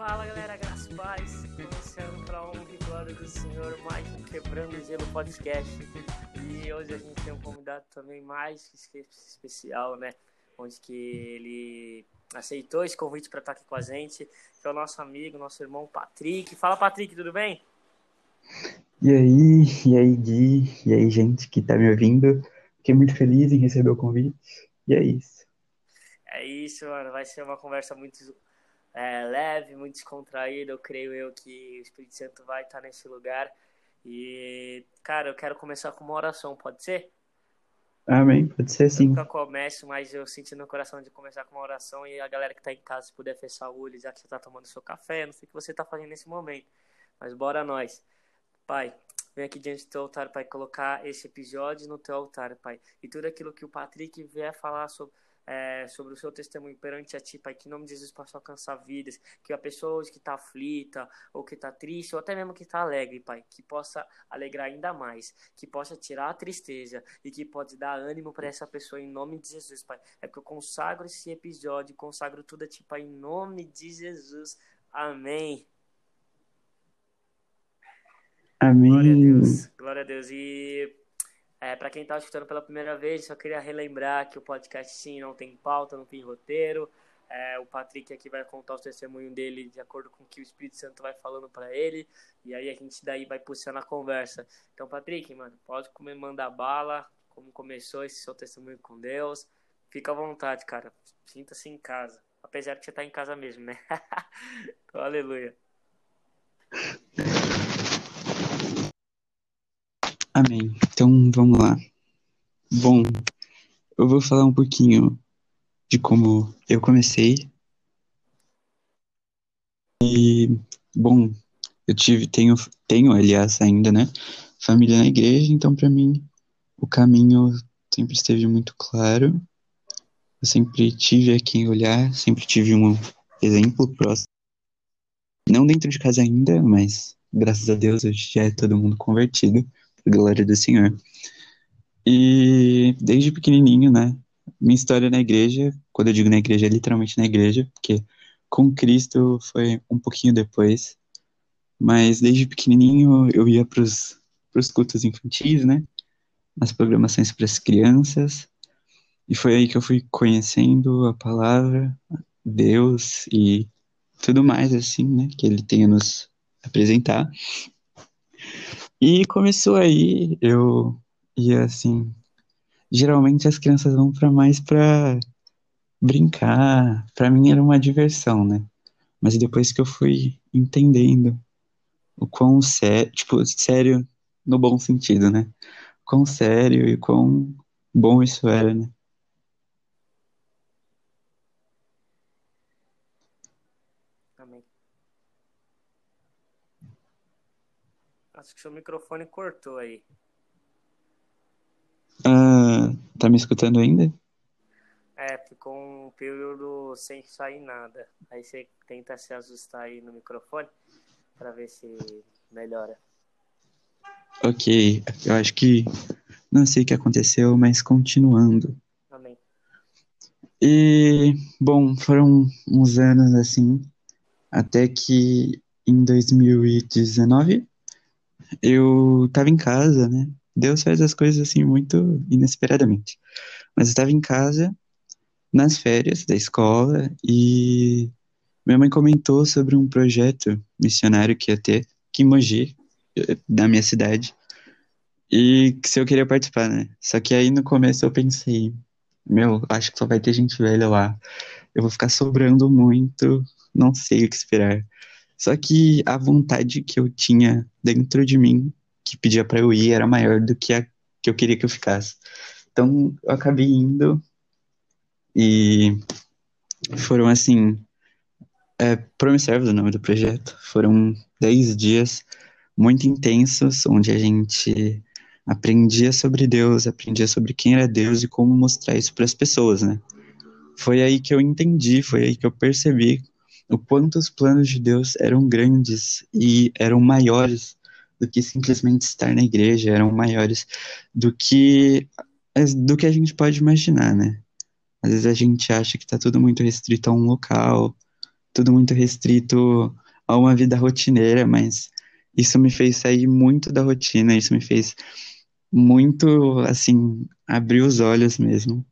Fala galera, graças paz, começando para honra e glória do Senhor, mais um Quebrando o Gelo Podcast. E hoje a gente tem um convidado também mais especial, né? Onde que ele aceitou esse convite para estar aqui com a gente, que é o nosso amigo, nosso irmão Patrick. Fala Patrick, tudo bem? E aí, e aí Gui, e aí gente que tá me ouvindo, fiquei muito feliz em receber o convite, e é isso. É isso, mano, vai ser uma conversa muito é, leve, muito descontraído. Eu creio eu que o Espírito Santo vai estar nesse lugar. E, cara, eu quero começar com uma oração, pode ser? Amém, pode ser sim. Eu nunca começo, mas eu sinto no coração de começar com uma oração e a galera que está em casa, se puder fechar o olho, já que você está tomando seu café, não sei o que você está fazendo nesse momento, mas bora nós. Pai, vem aqui diante do teu altar, Pai, colocar esse episódio no teu altar, Pai, e tudo aquilo que o Patrick vier falar sobre é, sobre o seu testemunho perante a ti, Pai, que em nome de Jesus possa alcançar vidas, que a pessoa que está aflita, ou que está triste, ou até mesmo que está alegre, Pai, que possa alegrar ainda mais, que possa tirar a tristeza e que pode dar ânimo para essa pessoa em nome de Jesus, Pai. É que eu consagro esse episódio, consagro tudo a ti, Pai, em nome de Jesus. Amém. Amém. Glória a Deus. Glória a Deus. E é, para quem está escutando pela primeira vez, só queria relembrar que o podcast sim não tem pauta, não tem roteiro. É, o Patrick aqui vai contar o testemunho dele de acordo com o que o Espírito Santo vai falando para ele. E aí a gente daí vai puxando a conversa. Então, Patrick, mano, pode comer, mandar bala. Como começou esse seu testemunho com Deus. Fica à vontade, cara. Sinta-se em casa. Apesar de você estar tá em casa mesmo, né? então, aleluia. Amém. Então vamos lá. Bom, eu vou falar um pouquinho de como eu comecei. E, bom, eu tive, tenho, tenho, aliás, ainda, né, família na igreja, então para mim o caminho sempre esteve muito claro. Eu sempre tive a quem olhar, sempre tive um exemplo próximo. Não dentro de casa ainda, mas graças a Deus hoje já é todo mundo convertido glória do Senhor. E desde pequenininho, né, minha história na igreja, quando eu digo na igreja, é literalmente na igreja, porque com Cristo foi um pouquinho depois, mas desde pequenininho eu ia para os cultos infantis, né, nas programações para as crianças, e foi aí que eu fui conhecendo a palavra, Deus e tudo mais assim, né, que ele tem a nos apresentar. E começou aí, eu ia assim. Geralmente as crianças vão para mais para brincar. Para mim era uma diversão, né? Mas depois que eu fui entendendo o quão sério, tipo, sério no bom sentido, né? Quão sério e quão bom isso era, né? Acho que seu microfone cortou aí. Ah, tá me escutando ainda? É, ficou um período sem sair nada. Aí você tenta se ajustar aí no microfone para ver se melhora. Ok, eu acho que não sei o que aconteceu, mas continuando. Amém. E, bom, foram uns anos assim, até que em 2019 eu estava em casa, né? Deus faz as coisas assim muito inesperadamente. Mas eu estava em casa, nas férias da escola, e minha mãe comentou sobre um projeto missionário que ia ter aqui em Mogi, da minha cidade, e que se eu queria participar, né? Só que aí no começo eu pensei, meu, acho que só vai ter gente velha lá. Eu vou ficar sobrando muito, não sei o que esperar. Só que a vontade que eu tinha dentro de mim, que pedia para eu ir, era maior do que a que eu queria que eu ficasse. Então, eu acabei indo e foram assim. É, Promisservos o nome do projeto. Foram 10 dias muito intensos, onde a gente aprendia sobre Deus, aprendia sobre quem era Deus e como mostrar isso para as pessoas, né? Foi aí que eu entendi, foi aí que eu percebi o quanto os planos de Deus eram grandes e eram maiores do que simplesmente estar na igreja, eram maiores do que do que a gente pode imaginar, né? Às vezes a gente acha que está tudo muito restrito a um local, tudo muito restrito a uma vida rotineira, mas isso me fez sair muito da rotina, isso me fez muito, assim, abrir os olhos mesmo.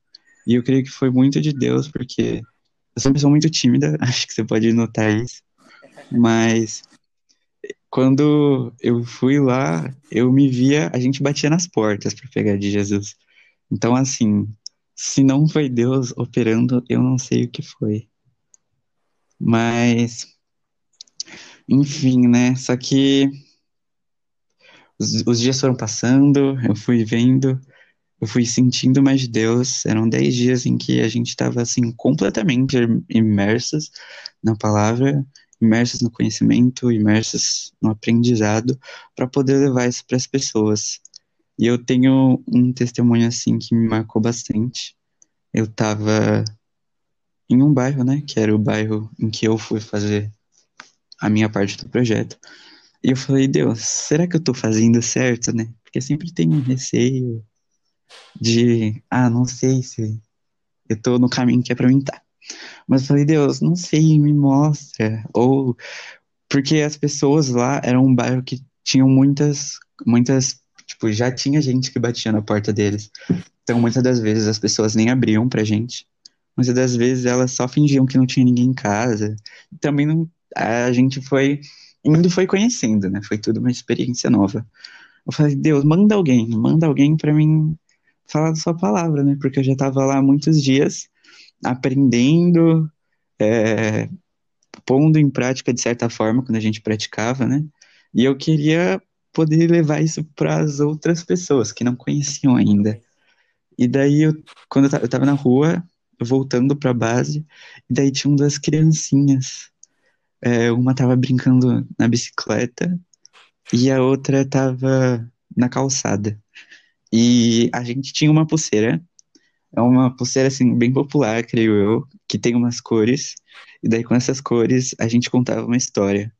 E eu creio que foi muito de Deus, porque eu sou uma pessoa muito tímida, acho que você pode notar isso. Mas quando eu fui lá, eu me via, a gente batia nas portas para pegar de Jesus. Então, assim, se não foi Deus operando, eu não sei o que foi. Mas, enfim, né? Só que os, os dias foram passando, eu fui vendo, eu fui sentindo mais de Deus. Eram dez dias em que a gente estava assim completamente imersos na palavra, imersos no conhecimento, imersos no aprendizado, para poder levar isso para as pessoas. E eu tenho um testemunho assim que me marcou bastante. Eu estava em um bairro, né, que era o bairro em que eu fui fazer a minha parte do projeto. E eu falei, Deus, será que eu estou fazendo certo, né? Porque sempre tem um receio de, ah, não sei se eu estou no caminho que é para mim. Tá. Mas eu falei, Deus, não sei, me mostra. Ou porque as pessoas lá eram um bairro que tinham muitas, muitas, tipo, já tinha gente que batia na porta deles. Então, muitas das vezes as pessoas nem abriam pra gente. Muitas das vezes elas só fingiam que não tinha ninguém em casa. Também não, a gente foi indo foi conhecendo, né? Foi tudo uma experiência nova. Eu falei, Deus, manda alguém, manda alguém para mim falar da sua palavra, né? Porque eu já estava lá há muitos dias aprendendo, é, pondo em prática de certa forma quando a gente praticava, né? E eu queria poder levar isso para as outras pessoas que não conheciam ainda. E daí, eu, quando eu estava na rua, voltando para a base, e daí tinha uma das criancinhas. É, uma estava brincando na bicicleta e a outra estava na calçada. E a gente tinha uma pulseira é uma pulseira, assim, bem popular, creio eu, que tem umas cores, e daí com essas cores a gente contava uma história,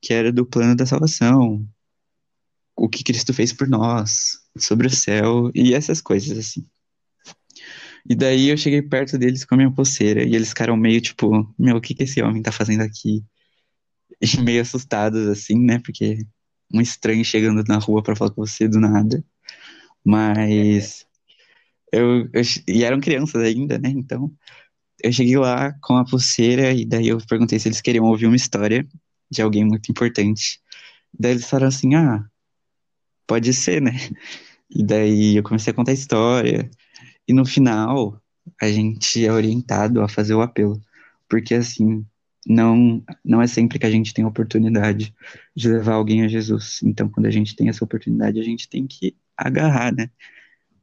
que era do plano da salvação, o que Cristo fez por nós, sobre o céu, e essas coisas, assim. E daí eu cheguei perto deles com a minha pulseira, e eles ficaram meio tipo, meu, o que que esse homem tá fazendo aqui? E meio assustados, assim, né, porque um estranho chegando na rua para falar com você do nada. Mas eu, eu, e eram crianças ainda, né? Então, eu cheguei lá com a pulseira e daí eu perguntei se eles queriam ouvir uma história de alguém muito importante. Daí eles falaram assim: ah, pode ser, né? E daí eu comecei a contar a história. E no final, a gente é orientado a fazer o apelo. Porque assim, não, não é sempre que a gente tem a oportunidade de levar alguém a Jesus. Então, quando a gente tem essa oportunidade, a gente tem que agarrar, né?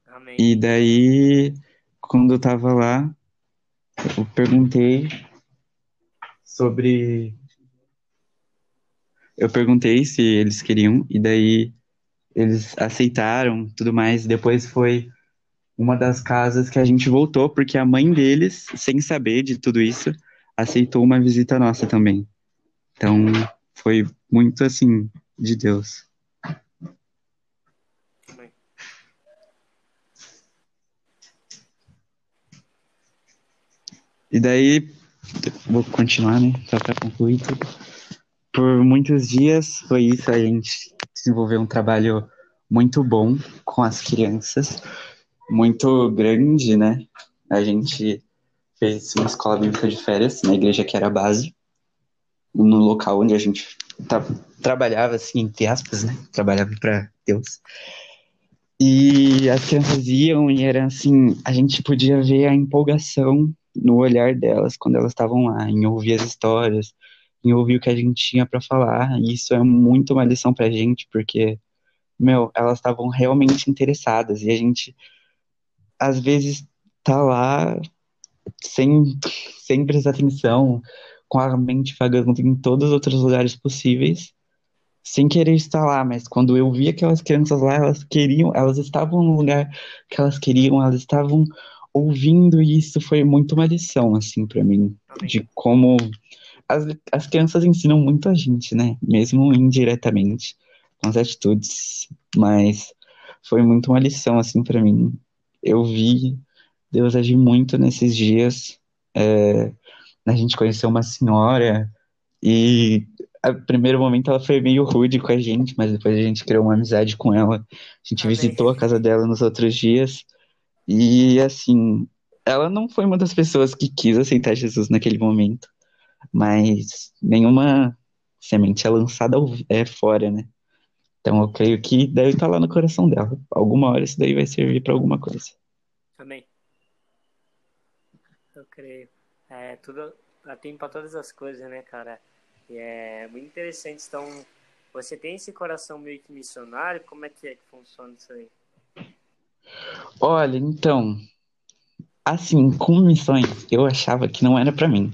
Amém. E daí, quando eu tava lá, eu perguntei sobre. Eu perguntei se eles queriam, e daí eles aceitaram tudo mais. Depois foi uma das casas que a gente voltou, porque a mãe deles, sem saber de tudo isso, aceitou uma visita nossa também. Então, foi muito assim, de Deus. E daí, vou continuar, né? Só para concluir tudo. Por muitos dias foi isso, a gente desenvolveu um trabalho muito bom com as crianças, muito grande, né? A gente fez uma escola bíblica de férias na igreja que era a base, no local onde a gente trabalhava, assim, entre aspas, né? Trabalhava para Deus. E as crianças iam e era assim, a gente podia ver a empolgação no olhar delas quando elas estavam lá, em ouvir as histórias, em ouvir o que a gente tinha para falar. E isso é muito uma lição pra gente, porque, meu, elas estavam realmente interessadas e a gente, às vezes, tá lá sem, sem prestar atenção, com a mente vagando em todos os outros lugares possíveis, sem querer estar lá, mas quando eu vi aquelas crianças lá, elas queriam, elas estavam no lugar que elas queriam, elas estavam ouvindo isso foi muito uma lição, assim, para mim, de como as, as crianças ensinam muito a gente, né? Mesmo indiretamente, com as atitudes, mas foi muito uma lição, assim, para mim. Eu vi Deus agir muito nesses dias, é, A gente conheceu uma senhora e a primeiro momento ela foi meio rude com a gente, mas depois a gente criou uma amizade com ela. A gente Amém. visitou a casa dela nos outros dias e assim, ela não foi uma das pessoas que quis aceitar Jesus naquele momento, mas nenhuma semente é lançada é fora, né? Então eu creio que deve estar lá no coração dela. Alguma hora isso daí vai servir para alguma coisa. Amém. Eu creio. É, tudo tempo para todas as coisas, né, cara? E é muito interessante. Então, você tem esse coração meio que missionário? Como é que é que funciona isso aí? Olha, então, assim, com missões, eu achava que não era pra mim.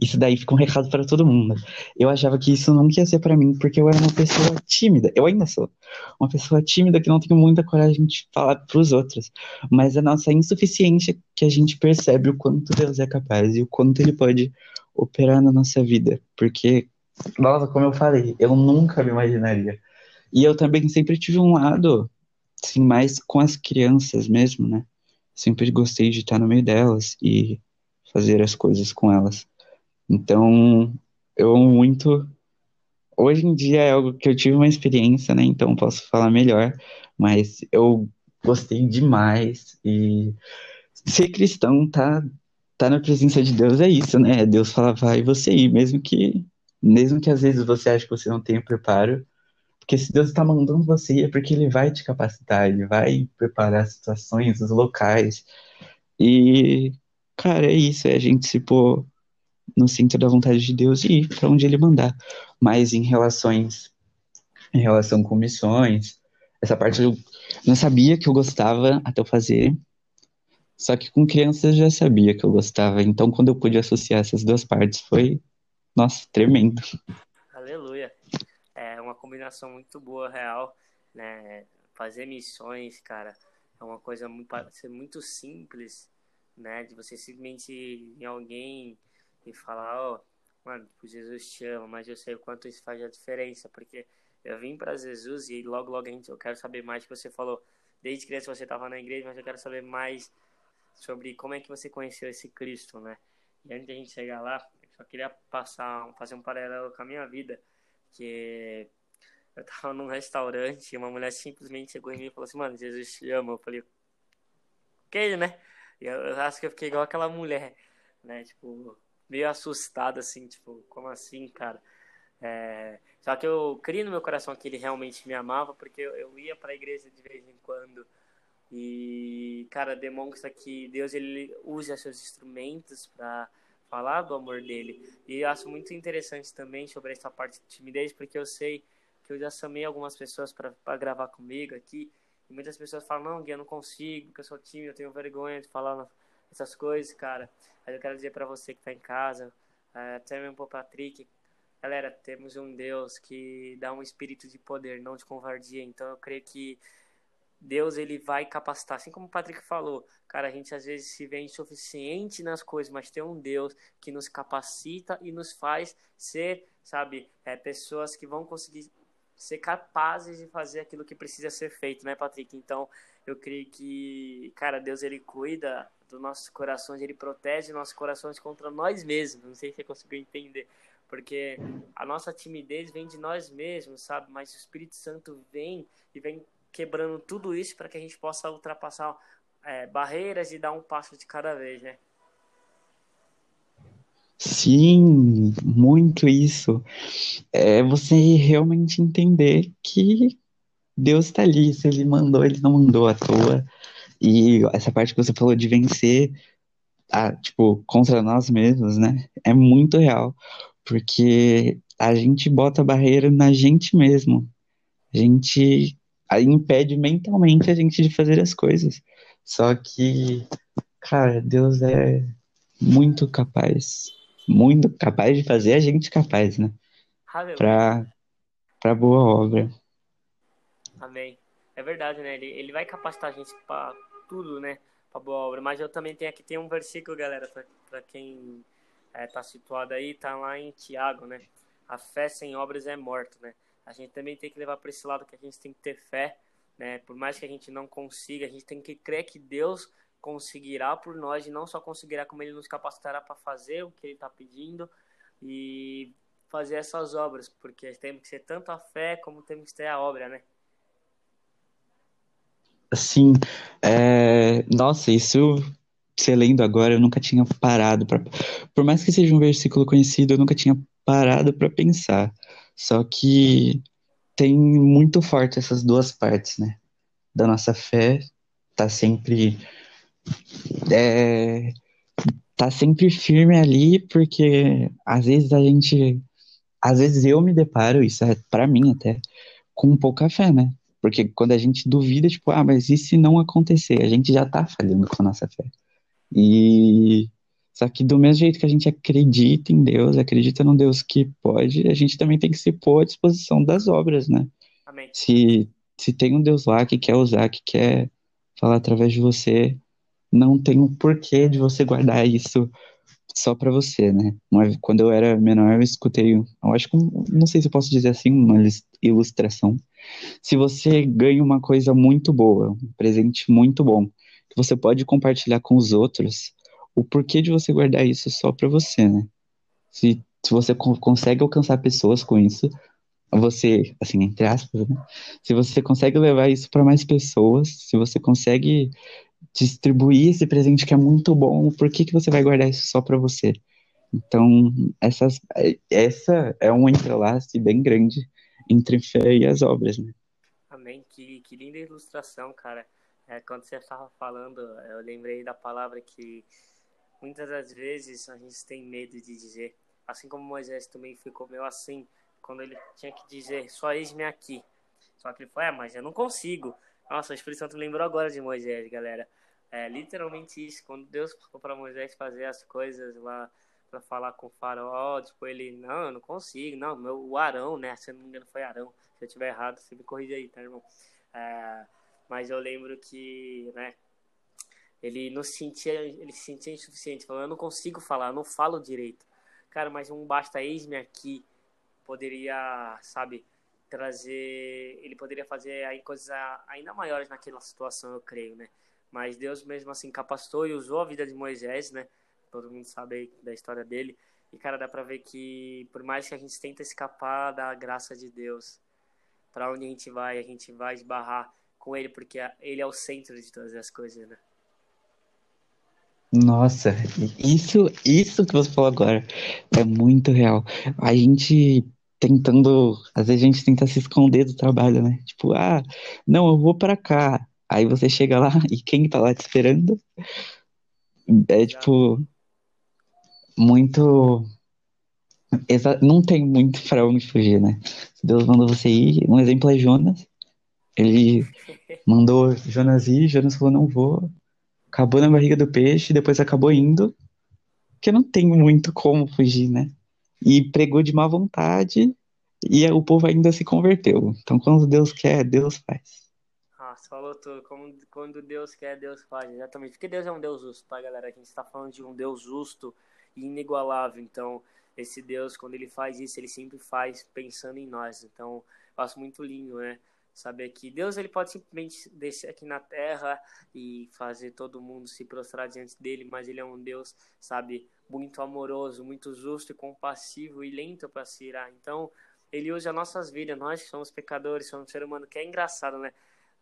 Isso daí fica um recado pra todo mundo. Eu achava que isso nunca ia ser pra mim, porque eu era uma pessoa tímida. Eu ainda sou uma pessoa tímida que não tem muita coragem de falar pros outros. Mas a nossa insuficiência que a gente percebe o quanto Deus é capaz e o quanto Ele pode operar na nossa vida. Porque, nossa, como eu falei, eu nunca me imaginaria. E eu também sempre tive um lado, assim, mais com as crianças mesmo, né? Sempre gostei de estar no meio delas e fazer as coisas com elas. Então, eu amo muito. Hoje em dia é algo que eu tive uma experiência, né? Então posso falar melhor, mas eu gostei demais e ser cristão tá tá na presença de Deus é isso, né? Deus fala vai você ir, mesmo que mesmo que às vezes você ache que você não tenha preparo, porque se Deus está mandando você ir é porque ele vai te capacitar, ele vai preparar situações, os locais. E cara, é isso, é a gente se pôr no centro da vontade de Deus e ir para onde ele mandar. Mas em relações, em relação com missões, essa parte eu não sabia que eu gostava até eu fazer. Só que com crianças eu já sabia que eu gostava. Então quando eu pude associar essas duas partes foi, nossa, tremendo. Combinação muito boa, real, né? Fazer missões, cara, é uma coisa muito, pode ser muito simples, né? De você simplesmente ir em alguém e falar, ó, mano, tipo, Jesus te ama, mas eu sei o quanto isso faz a diferença, porque eu vim para Jesus e logo, logo a gente, eu quero saber mais que você falou. Desde criança você estava na igreja, mas eu quero saber mais sobre como é que você conheceu esse Cristo, né? E antes de a gente chegar lá, eu só queria passar, fazer um paralelo com a minha vida, que eu tava num restaurante e uma mulher simplesmente chegou em mim e falou assim, mano, Jesus te ama. Eu falei, que, né? E eu, eu acho que eu fiquei igual aquela mulher, né? Tipo, meio assustado, assim, tipo, como assim, cara? É... Só que eu criei no meu coração que ele realmente me amava, porque eu, eu ia pra igreja de vez em quando. E, cara, demonstra que Deus ele usa seus instrumentos para falar do amor dele. E eu acho muito interessante também sobre essa parte de timidez, porque eu sei que eu já chamei algumas pessoas para gravar comigo aqui. E muitas pessoas falam: Não, Gui, eu não consigo, porque eu sou tímido, eu tenho vergonha de falar essas coisas, cara. Mas eu quero dizer para você que tá em casa, até mesmo pro Patrick, galera, temos um Deus que dá um espírito de poder, não de covardia. Então eu creio que Deus ele vai capacitar, assim como o Patrick falou, cara, a gente às vezes se vê insuficiente nas coisas, mas tem um Deus que nos capacita e nos faz ser, sabe, é, pessoas que vão conseguir ser capazes de fazer aquilo que precisa ser feito, né, Patrick? Então, eu creio que, cara, Deus ele cuida dos nossos corações, ele protege nossos corações contra nós mesmos. Não sei se você conseguiu entender, porque a nossa timidez vem de nós mesmos, sabe? Mas o Espírito Santo vem e vem quebrando tudo isso para que a gente possa ultrapassar é, barreiras e dar um passo de cada vez, né? Sim, muito isso. É você realmente entender que Deus está ali, se Ele mandou, Ele não mandou à toa. E essa parte que você falou de vencer, a, tipo, contra nós mesmos, né? É muito real, porque a gente bota barreira na gente mesmo. A gente impede mentalmente a gente de fazer as coisas. Só que, cara, Deus é muito capaz, muito capaz de fazer a gente capaz, né? Para para boa obra. Amém. É verdade, né? Ele, ele vai capacitar a gente para tudo, né? Para boa obra. Mas eu também tenho aqui tem um versículo, galera, para quem é, tá situado aí, tá lá em Tiago, né? A fé sem obras é morta, né? A gente também tem que levar para esse lado que a gente tem que ter fé, né? Por mais que a gente não consiga, a gente tem que crer que Deus conseguirá por nós e não só conseguirá, como ele nos capacitará para fazer o que ele está pedindo e fazer essas obras, porque temos que ser tanto a fé como temos que ter a obra, né? Sim, é... nossa, isso você lendo agora, eu nunca tinha parado para, por mais que seja um versículo conhecido, eu nunca tinha parado para pensar. Só que tem muito forte essas duas partes, né? Da nossa fé tá sempre é, tá sempre firme ali, porque às vezes a gente, às vezes eu me deparo, isso é para mim até, com pouca fé, né? Porque quando a gente duvida, tipo, ah, mas e se não acontecer? A gente já tá falhando com a nossa fé. E só que do mesmo jeito que a gente acredita em Deus, acredita num Deus que pode, a gente também tem que se pôr à disposição das obras, né? Amém. Se, se tem um Deus lá que quer usar, que quer falar através de você, não tem um porquê de você guardar isso só para você, né? Quando eu era menor, eu escutei, eu acho que, não sei se eu posso dizer assim, uma ilustração. Se você ganha uma coisa muito boa, um presente muito bom, que você pode compartilhar com os outros, o porquê de você guardar isso só para você, né? Se, se você consegue alcançar pessoas com isso, você, assim, entre aspas, né? Se você consegue levar isso para mais pessoas, se você consegue distribuir esse presente que é muito bom, por que, que você vai guardar isso só para você? Então, essas, essa é um entrelace bem grande entre fé e as obras, né? Amém. Que, que linda ilustração, cara. É, quando você estava falando, eu lembrei da palavra que muitas das vezes a gente tem medo de dizer. Assim como Moisés também ficou meio assim, quando ele tinha que dizer, só eis-me aqui. Só que ele foi, é, mas eu não consigo. Nossa, o Espírito Santo lembrou agora de Moisés, galera. É literalmente isso. Quando Deus falou para Moisés fazer as coisas lá para falar com o faraó, tipo, ele, não, eu não consigo, não, meu, o Arão, né? Se eu não me engano foi Arão. Se eu tiver errado, você me corrige aí, tá, irmão? É, mas eu lembro que, né, ele não se sentia, ele se sentia insuficiente, falando, eu não consigo falar, eu não falo direito. Cara, mas um basta eis-me aqui poderia, sabe, trazer, ele poderia fazer aí coisas ainda maiores naquela situação, eu creio, né? Mas Deus mesmo assim capacitou e usou a vida de Moisés, né? Todo mundo sabe da história dele. E cara, dá para ver que por mais que a gente tente escapar da graça de Deus, para onde a gente vai, a gente vai esbarrar com ele porque ele é o centro de todas as coisas, né? Nossa, isso, isso que você falou agora é muito real. A gente tentando, às vezes a gente tenta se esconder do trabalho, né? Tipo, ah, não, eu vou para cá. Aí você chega lá e quem tá lá te esperando é tipo muito não tem muito para onde fugir, né? Deus mandou você ir. Um exemplo é Jonas. Ele mandou Jonas ir, Jonas falou não vou. Acabou na barriga do peixe, depois acabou indo. Porque não tem muito como fugir, né? E pregou de má vontade e o povo ainda se converteu. Então, quando Deus quer, Deus faz. Ah, você falou tudo. Como, quando Deus quer, Deus faz. Exatamente. Porque Deus é um Deus justo, tá, galera? A gente está falando de um Deus justo e inigualável. Então, esse Deus, quando ele faz isso, ele sempre faz pensando em nós. Então, eu acho muito lindo, né? Saber que Deus ele pode simplesmente descer aqui na terra e fazer todo mundo se prostrar diante dele, mas ele é um Deus, sabe, muito amoroso, muito justo e compassivo e lento para se irar. Então, ele usa nossas vidas, nós que somos pecadores, somos ser humano, que é engraçado, né?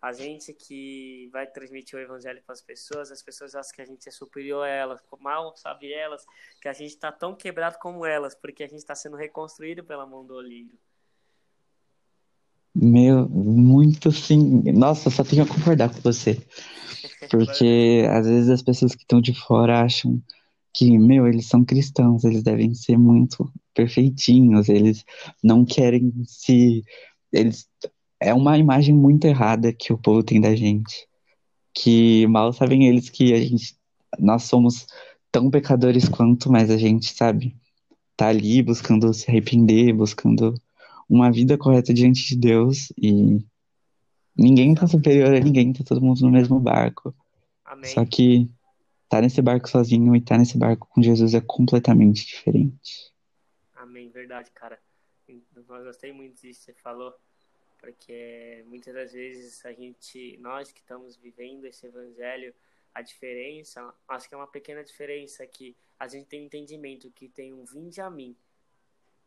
A gente que vai transmitir o evangelho para as pessoas, as pessoas acham que a gente é superior a elas, mal sabe elas que a gente está tão quebrado como elas, porque a gente está sendo reconstruído pela mão do olheiro. Meu, muito sim. Nossa, só tenho a concordar com você. Porque às vezes as pessoas que estão de fora acham que, meu, eles são cristãos, eles devem ser muito perfeitinhos, eles não querem se. Eles, é uma imagem muito errada que o povo tem da gente. Que mal sabem eles que a gente, nós somos tão pecadores quanto, mas a gente, sabe, tá ali buscando se arrepender, buscando uma vida correta diante de Deus e ninguém tá superior a ninguém, tá todo mundo no mesmo barco. Amém. Só que estar tá nesse barco sozinho e estar tá nesse barco com Jesus é completamente diferente. Amém, verdade, cara. Eu gostei muito disso que você falou, porque muitas das vezes a gente, nós que estamos vivendo esse evangelho, A diferença, acho que é uma pequena diferença que a gente tem entendimento que tem um vinde a mim,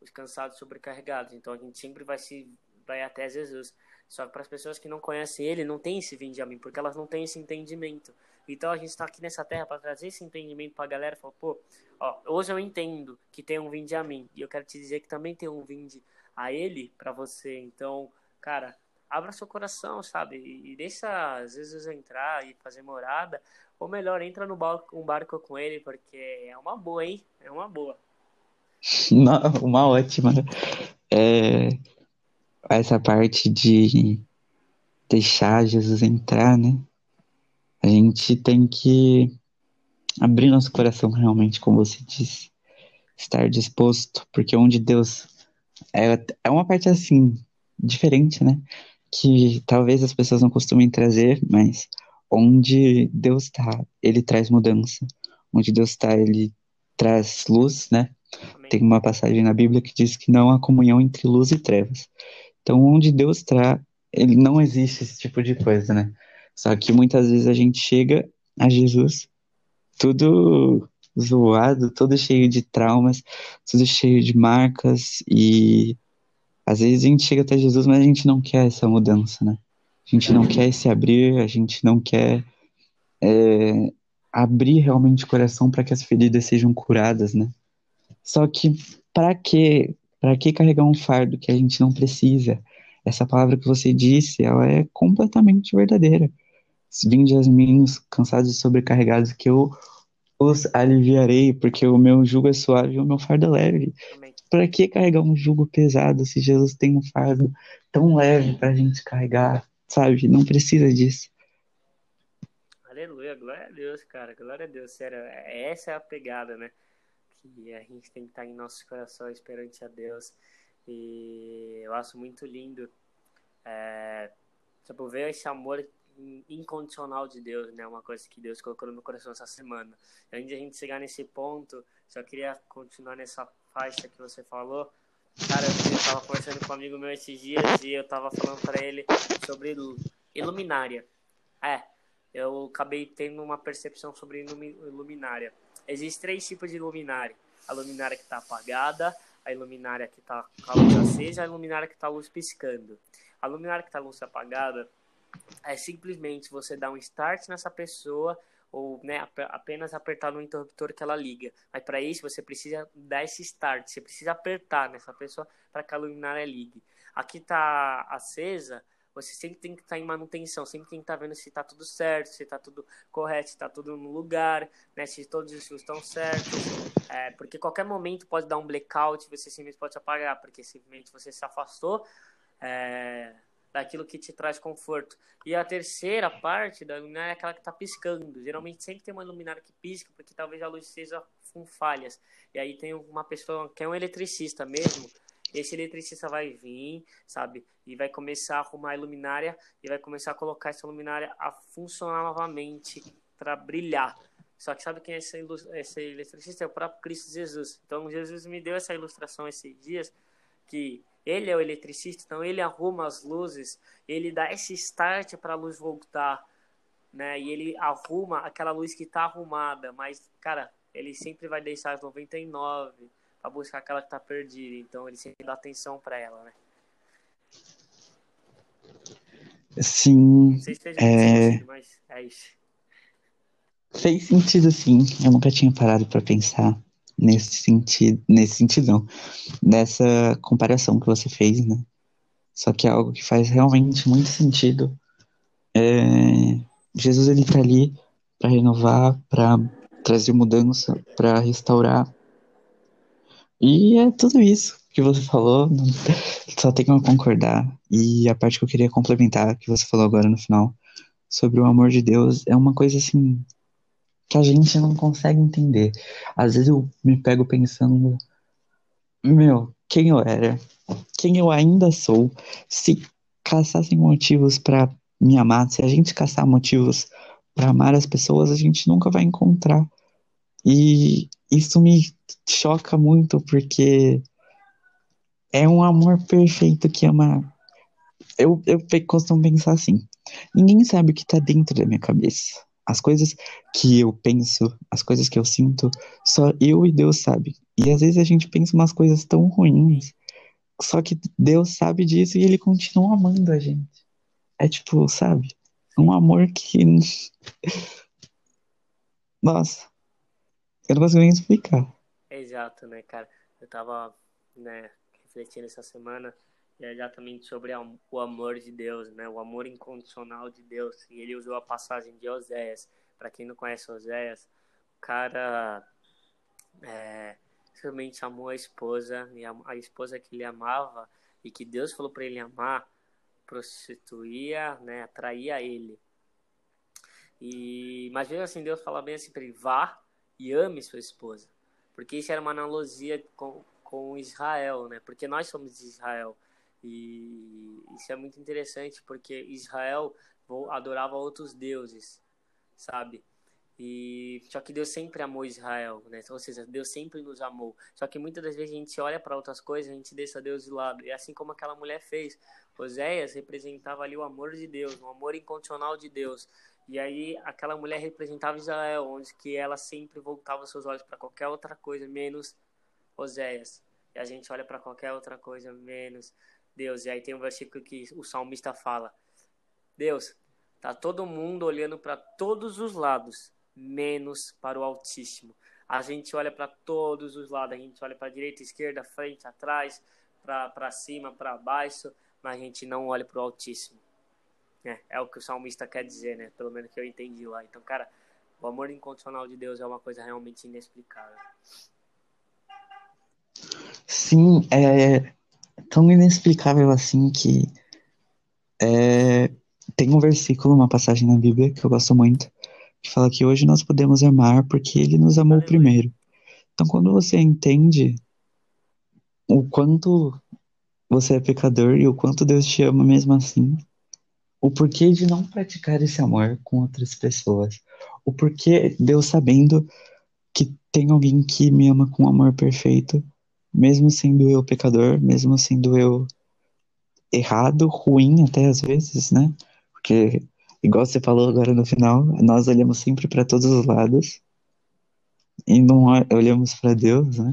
os cansados sobrecarregados. Então a gente sempre vai se vai até Jesus. Só que para as pessoas que não conhecem ele, não tem esse vinde a mim, porque elas não têm esse entendimento. Então a gente está aqui nessa terra para trazer esse entendimento para a galera. Falar, pô, ó, hoje eu entendo que tem um vinde a mim. E eu quero te dizer que também tem um vinde a ele para você. Então, cara, abra seu coração, sabe? E, deixa às vezes entrar e fazer morada. Ou melhor, entra no barco, um barco com ele, porque é uma boa, hein? É uma boa. uma ótima. É, essa parte de deixar Jesus entrar, né? A gente tem que abrir nosso coração realmente, como você disse. Estar disposto, porque onde Deus. É, é uma parte assim, diferente, né? que talvez as pessoas não costumem trazer, mas onde Deus está, ele traz mudança. Onde Deus está, ele traz luz, né? Tem uma passagem na Bíblia que diz que não há comunhão entre luz e trevas. Então, onde Deus está, ele não existe esse tipo de coisa, né? Só que muitas vezes a gente chega a Jesus tudo zoado, todo cheio de traumas, tudo cheio de marcas e às vezes a gente chega até Jesus, mas a gente não quer essa mudança, né? A gente não quer se abrir, a gente não quer é, abrir realmente o coração para que as feridas sejam curadas, né? Só que para que para que carregar um fardo que a gente não precisa? Essa palavra que você disse, ela é completamente verdadeira. Vinde as mim, cansados e sobrecarregados, que eu os aliviarei, porque o meu jugo é suave e o meu fardo é leve. Para que carregar um jugo pesado se Jesus tem um fardo tão leve para a gente carregar, sabe? Não precisa disso. Aleluia, glória a Deus, cara, glória a Deus, sério, essa é a pegada, né? Que a gente tem que estar em nossos corações perante a Deus. E eu acho muito lindo, é, tipo, ver esse amor incondicional de Deus, né? Uma coisa que Deus colocou no meu coração essa semana. Antes de a gente chegar nesse ponto, só queria continuar nessa faixa que você falou. Cara, eu tava conversando com um amigo meu esses dias e eu tava falando para ele sobre iluminária. É, eu acabei tendo uma percepção sobre iluminária. Existem três tipos de iluminária. A luminária que está apagada, a iluminária que está com a luz acesa e a iluminária que está a luz piscando. A luminária que está a luz apagada é simplesmente você dar um start nessa pessoa ou né, apenas apertar no interruptor que ela liga. Mas para isso você precisa dar esse start, você precisa apertar nessa pessoa para que a luminária ligue. Aqui está acesa, você sempre tem que estar tá em manutenção, sempre tem que estar tá vendo se está tudo certo, se está tudo correto, se está tudo no lugar, né, se todos os fios estão certos. É, porque qualquer momento pode dar um blackout, você simplesmente pode apagar, porque simplesmente você se afastou. É, daquilo que te traz conforto. E a terceira parte da luminária é aquela que está piscando. Geralmente sempre tem uma luminária que pisca, porque talvez a luz seja com falhas. E aí tem uma pessoa que é um eletricista mesmo. Esse eletricista vai vir, sabe? E vai começar a arrumar a luminária e vai começar a colocar essa luminária a funcionar novamente para brilhar. Só que sabe quem é esse, esse eletricista? É o próprio Cristo Jesus. Então Jesus me deu essa ilustração esses dias que ele é o eletricista, então ele arruma as luzes, ele dá esse start para a luz voltar, né? E ele arruma aquela luz que está arrumada, mas, cara, ele sempre vai deixar as 99 para buscar aquela que está perdida. Então ele sempre dá atenção para ela, né? Sim. Não sei se fez é... sentido, mas é isso. Fez sentido, sim. Eu nunca tinha parado para pensar nesse sentido, nesse sentido não, nessa comparação que você fez, né? Só que é algo que faz realmente muito sentido. É, Jesus ele tá ali para renovar, para trazer mudança, para restaurar. E é tudo isso que você falou, só tenho que concordar. E a parte que eu queria complementar, que você falou agora no final, sobre o amor de Deus, é uma coisa assim que a gente não consegue entender. Às vezes eu me pego pensando, meu, quem eu era, quem eu ainda sou, se caçassem motivos para me amar, se a gente caçar motivos para amar as pessoas, a gente nunca vai encontrar. E isso me choca muito porque é um amor perfeito que ama. Eu, eu costumo pensar assim: ninguém sabe o que tá dentro da minha cabeça As coisas que eu penso, as coisas que eu sinto, só eu e Deus sabe. E às vezes a gente pensa umas coisas tão ruins, só que Deus sabe disso e ele continua amando a gente. É tipo, sabe? Um amor que. Nossa. Eu não consigo nem explicar. Exato, né, cara? Eu tava, né, refletindo essa semana exatamente sobre o amor de Deus, né? O amor incondicional de Deus. E ele usou a passagem de Oséias. Para quem não conhece Oséias, o cara é, realmente amou a esposa e a, a, esposa que ele amava e que Deus falou para ele amar prostituía, né? Atraía ele. E mesmo assim Deus fala bem assim para ele vá e ame sua esposa, porque isso era uma analogia com com Israel, né? Porque nós somos de Israel. E isso é muito interessante porque Israel adorava outros deuses, sabe? E só que Deus sempre amou Israel, né? Ou seja, Deus sempre nos amou. Só que muitas das vezes a gente olha para outras coisas, a gente deixa Deus de lado. E assim como aquela mulher fez, Oséias representava ali o amor de Deus, o amor incondicional de Deus. E aí aquela mulher representava Israel, onde que ela sempre voltava seus olhos para qualquer outra coisa menos Oséias. E a gente olha para qualquer outra coisa menos Deus. E aí tem um versículo que o salmista fala: Deus, tá todo mundo olhando para todos os lados, menos para o Altíssimo. A gente olha para todos os lados, a gente olha para direita, esquerda, frente, atrás, para cima, para baixo, mas a gente não olha para o Altíssimo. É, é o que o salmista quer dizer, né? Pelo menos que eu entendi lá. Então, cara, o amor incondicional de Deus é uma coisa realmente inexplicável. Sim, é, tão inexplicável assim que é, tem um versículo, uma passagem na Bíblia que eu gosto muito, que fala que hoje nós podemos amar porque ele nos amou primeiro. Então, quando você entende o quanto você é pecador e o quanto Deus te ama mesmo assim, o porquê de não praticar esse amor com outras pessoas, o porquê Deus sabendo que tem alguém que me ama com amor perfeito, mesmo sendo eu pecador, mesmo sendo eu errado, ruim até às vezes, né? Porque, igual você falou agora no final, nós olhamos sempre para todos os lados e não olhamos para Deus, né?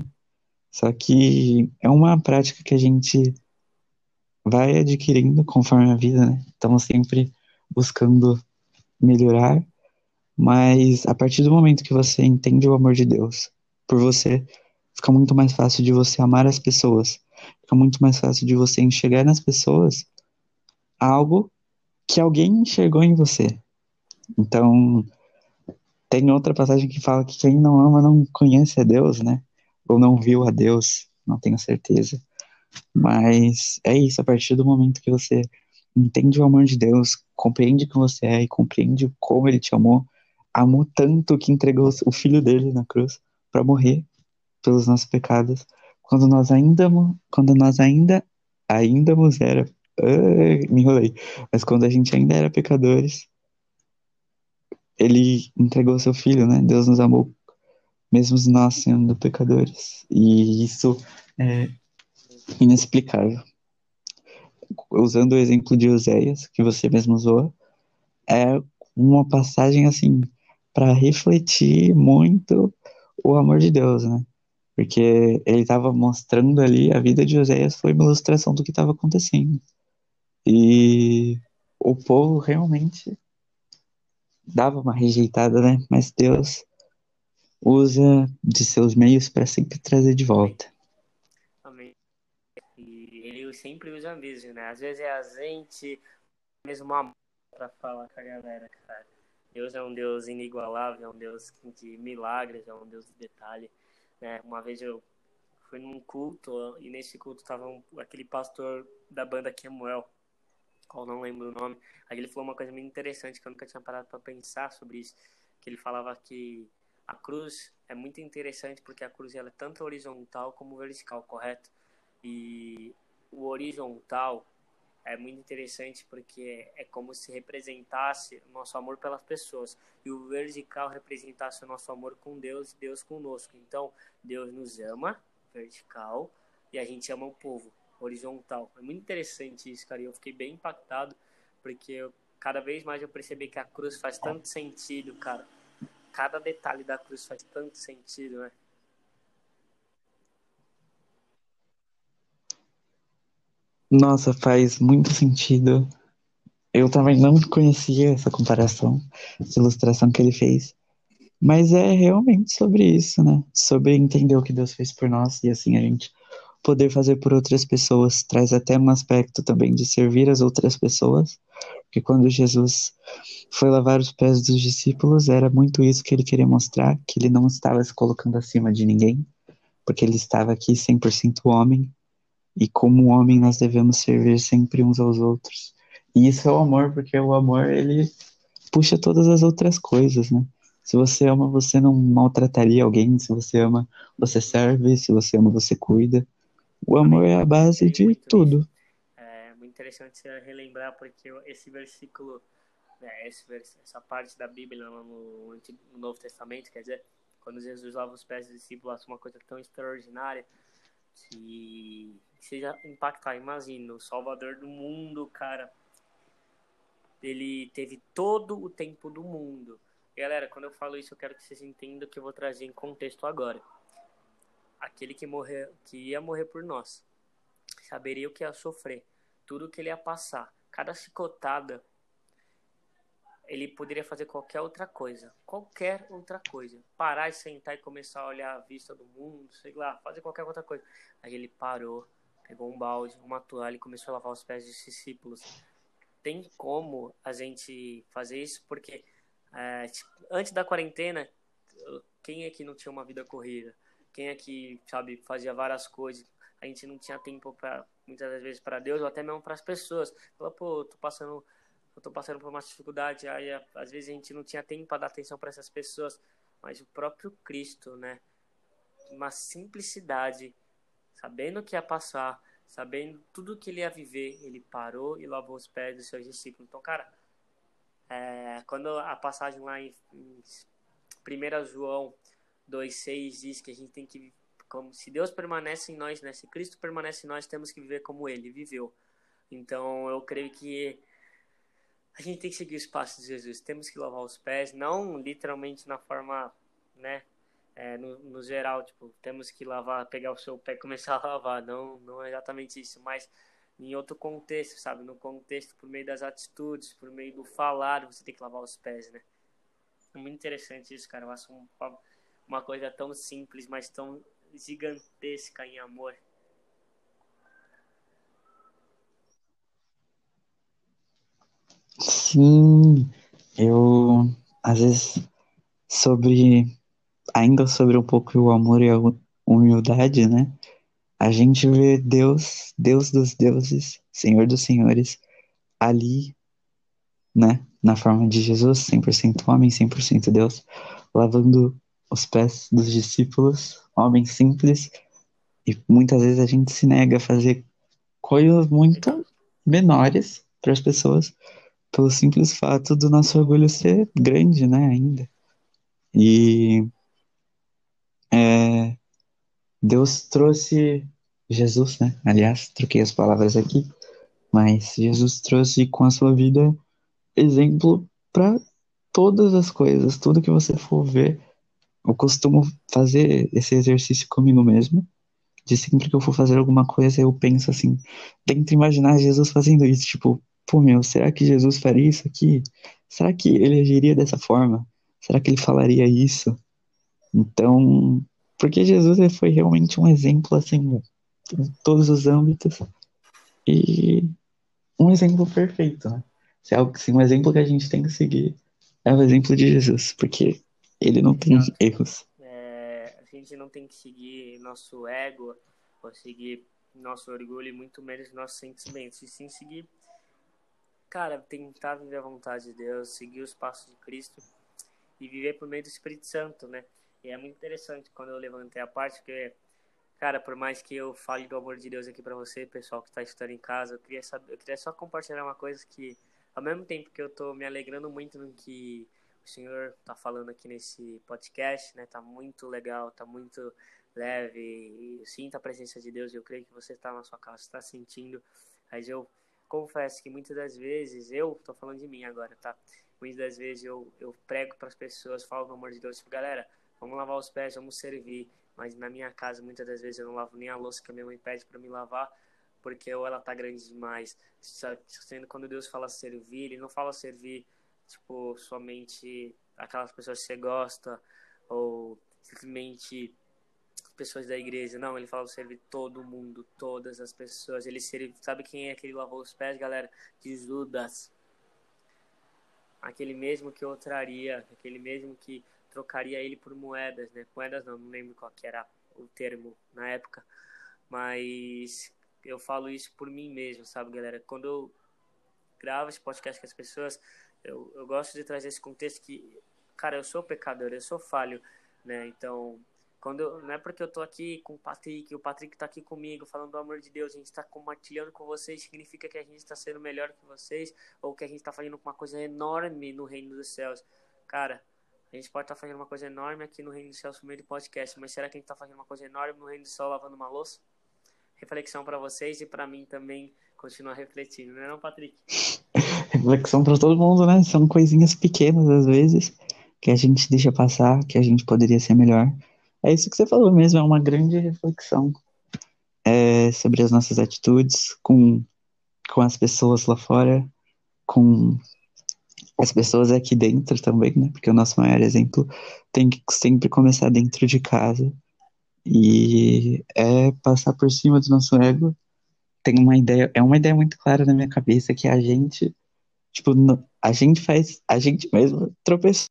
Só que é uma prática que a gente vai adquirindo conforme a vida, né? Estamos sempre buscando melhorar, mas a partir do momento que você entende o amor de Deus por você, fica muito mais fácil de você amar as pessoas. Fica muito mais fácil de você enxergar nas pessoas algo que alguém enxergou em você. Então, tem outra passagem que fala que quem não ama não conhece a Deus, né? Ou não viu a Deus, não tenho certeza. Mas é isso, a partir do momento que você entende o amor de Deus, compreende quem você é e compreende como ele te amou, amou tanto que entregou o filho dele na cruz para morrer pelos nossos pecados, quando nós ainda, quando nós ainda, ainda era, me enrolei, mas quando a gente ainda era pecadores, ele entregou seu filho, né? Deus nos amou, mesmo nós sendo pecadores, e isso é inexplicável. Usando o exemplo de Oséias, que você mesmo usou, é uma passagem assim para refletir muito o amor de Deus, né? Porque ele estava mostrando ali, a vida de Oséias foi uma ilustração do que estava acontecendo. E o povo realmente dava uma rejeitada, né? Mas Deus usa de seus meios para sempre trazer de volta. Sempre usa mesmo, né? Às vezes é a gente mesmo amor para falar com a galera, cara. Deus é um Deus inigualável, é um Deus de milagres, é um Deus de detalhe. Né? Uma vez eu fui num culto e nesse culto tava um, aquele pastor da banda Kemuel, qual não lembro o nome. Aí ele falou uma coisa muito interessante que eu nunca tinha parado para pensar sobre isso, que ele falava que a cruz é muito interessante porque a cruz ela é tanto horizontal como vertical, correto? E o horizontal é muito interessante porque é como se representasse o nosso amor pelas pessoas e o vertical representasse o nosso amor com Deus e Deus conosco. Então, Deus nos ama, vertical, e a gente ama o povo, horizontal. É muito interessante isso, cara, e eu fiquei bem impactado porque eu cada vez mais eu percebi que a cruz faz tanto sentido, cara. Cada detalhe da cruz faz tanto sentido, né? Nossa, faz muito sentido. Eu também não conhecia essa comparação, essa ilustração que ele fez. Mas é realmente sobre isso, né? Sobre entender o que Deus fez por nós e assim a gente poder fazer por outras pessoas. Traz até um aspecto também de servir as outras pessoas, porque quando Jesus foi lavar os pés dos discípulos, era muito isso que ele queria mostrar, que ele não estava se colocando acima de ninguém, porque ele estava aqui 100% homem, e como homem nós devemos servir sempre uns aos outros. E isso é o amor, porque o amor ele puxa todas as outras coisas, né? Se você ama, você não maltrataria alguém. Se você ama, você serve. Se você ama, você cuida. O amor é a base de tudo. É muito interessante você relembrar, porque esse versículo, né, esse, essa parte da Bíblia no, no Novo Testamento, quer dizer, quando Jesus lava os pés dos discípulos, uma coisa tão extraordinária que seja impactar. Imagina, o Salvador do mundo, cara. Ele teve todo o tempo do mundo. Galera, quando eu falo isso, eu quero que vocês entendam que eu vou trazer em contexto agora. Aquele que morrer, que ia morrer por nós, saberia o que ia sofrer, tudo o que ele ia passar, cada chicotada, ele poderia fazer qualquer outra coisa, qualquer outra coisa, parar e sentar e começar a olhar a vista do mundo, sei lá, fazer qualquer outra coisa. Aí ele parou, pegou um balde, uma toalha e começou a lavar os pés dos discípulos. Tem como a gente fazer isso? Porque é, antes da quarentena, quem é que não tinha uma vida corrida? Quem é que, sabe, fazia várias coisas? A gente não tinha tempo para muitas das vezes para Deus ou até mesmo para as pessoas. Fala, pô, eu tô passando, eu tô passando por uma dificuldade, aí às vezes a gente não tinha tempo para dar atenção para essas pessoas, mas o próprio Cristo, né? Uma simplicidade sabendo o que ia passar, sabendo tudo que ele ia viver, ele parou e lavou os pés dos seus discípulos. Então, cara, é, quando a passagem lá em, em 1 João 2,6 diz que a gente tem que, como se Deus permanece em nós, né? Se Cristo permanece em nós, temos que viver como Ele viveu. Então, eu creio que a gente tem que seguir os passos de Jesus. Temos que lavar os pés, não literalmente na forma, né? É, no, no, geral, tipo, temos que lavar, pegar o seu pé e começar a lavar. Não, não é exatamente isso, mas em outro contexto, sabe? No contexto, por meio das atitudes, por meio do falar, você tem que lavar os pés, né? É muito interessante isso, cara. Eu acho uma, uma coisa tão simples, mas tão gigantesca em amor. Sim, eu às vezes sobre ainda sobre um pouco o amor e a humildade, né? A gente vê Deus, Deus dos deuses, Senhor dos senhores, ali, né? Na forma de Jesus, 100% homem, 100% Deus, lavando os pés dos discípulos, homens simples, e muitas vezes a gente se nega a fazer coisas muito menores para as pessoas, pelo simples fato do nosso orgulho ser grande, né, ainda. E é, Deus trouxe Jesus, né? Aliás, troquei as palavras aqui, mas Jesus trouxe com a sua vida exemplo para todas as coisas, tudo que você for ver. Eu costumo fazer esse exercício comigo mesmo, de sempre que eu for fazer alguma coisa, eu penso assim, tento imaginar Jesus fazendo isso, tipo, pô meu, será que Jesus faria isso aqui? Será que ele agiria dessa forma? Será que ele falaria isso? Então, porque Jesus foi realmente um exemplo, assim, em todos os âmbitos. E um exemplo perfeito, né? Se é algo, assim, um exemplo que a gente tem que seguir é o exemplo de Jesus, porque ele não tem Exato. erros. É, a gente não tem que seguir nosso ego, ou seguir nosso orgulho, e muito menos nossos sentimentos, e sim seguir, cara, tentar viver a vontade de Deus, seguir os passos de Cristo e viver por meio do Espírito Santo, né? E é muito interessante quando eu levantei a parte, que, cara, por mais que eu fale do amor de Deus aqui para você, pessoal que está estudando em casa, eu queria, saber, eu queria só compartilhar uma coisa que, ao mesmo tempo que eu tô me alegrando muito no que o senhor tá falando aqui nesse podcast, né? Tá muito legal, tá muito leve, e sinto a presença de Deus, eu creio que você está na sua casa, está sentindo, mas eu confesso que muitas das vezes, eu tô falando de mim agora, tá? Muitas das vezes eu, eu prego para as pessoas, falo pelo amor de Deus, tipo, galera, vamos lavar os pés, vamos servir. Mas na minha casa, muitas das vezes eu não lavo nem a louça que a minha mãe pede para me lavar, porque ou ela tá grande demais. Sendo quando Deus fala servir, ele não fala servir, tipo, somente aquelas pessoas que você gosta, ou simplesmente pessoas da igreja. Não, ele fala serve todo mundo, todas as pessoas. Ele serve, sabe quem é aquele lavou os pés, galera? De Judas. Aquele mesmo que eu traria, aquele mesmo que trocaria ele por moedas, né? Moedas não, não lembro qual que era o termo na época. Mas eu falo isso por mim mesmo, sabe, galera? Quando eu gravo esse podcast com as pessoas, eu, eu gosto de trazer esse contexto que, cara, eu sou pecador, eu sou falho, né? Então, quando eu, não é porque eu tô aqui com o Patrick, o Patrick tá aqui comigo, falando do amor de Deus, a gente tá compartilhando com vocês, significa que a gente está sendo melhor que vocês, ou que a gente tá fazendo uma coisa enorme no reino dos céus. Cara, a gente pode estar tá fazendo uma coisa enorme aqui no reino no meio do podcast, mas será que a gente tá fazendo uma coisa enorme no reino do céu lavando uma louça? Reflexão para vocês e para mim também continuar refletindo, não é não, Patrick? Reflexão para todo mundo, né? São coisinhas pequenas às vezes que a gente deixa passar, que a gente poderia ser melhor é isso que você falou mesmo, é uma grande reflexão é, sobre as nossas atitudes com, com as pessoas lá fora, com as pessoas aqui dentro também, né? Porque o nosso maior exemplo tem que sempre começar dentro de casa e é passar por cima do nosso ego. Tem uma ideia, é uma ideia muito clara na minha cabeça que a gente, tipo, a gente faz, a gente mesmo tropeçou.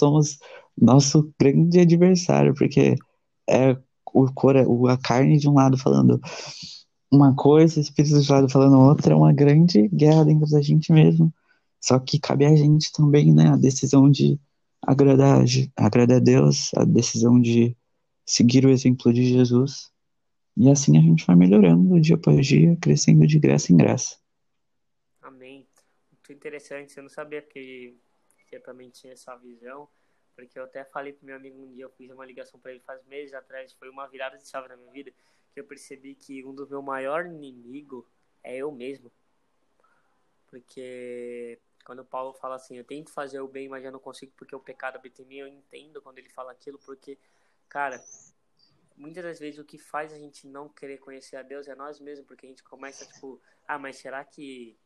Somos nosso grande adversário, porque é o, a carne de um lado falando uma coisa, o espírito de lado falando outra, é uma grande guerra dentro da gente mesmo. Só que cabe a gente também, né, a decisão de agradar, agradar a Deus, a decisão de seguir o exemplo de Jesus. E assim a gente vai melhorando dia após dia, crescendo de graça em graça. Amém. Muito interessante. Eu não sabia que, eu também tinha essa visão. Porque eu até falei pro meu amigo um dia, eu fiz uma ligação para ele faz meses atrás, foi uma virada de chave na minha vida, que eu percebi que um dos meus maiores inimigos é eu mesmo. Porque quando Paulo fala assim, eu tento fazer o bem, mas já não consigo porque o pecado habita em mim, eu entendo quando ele fala aquilo, porque, cara, muitas das vezes o que faz a gente não querer conhecer a Deus é nós mesmos, porque a gente começa, tipo, ah, mas será que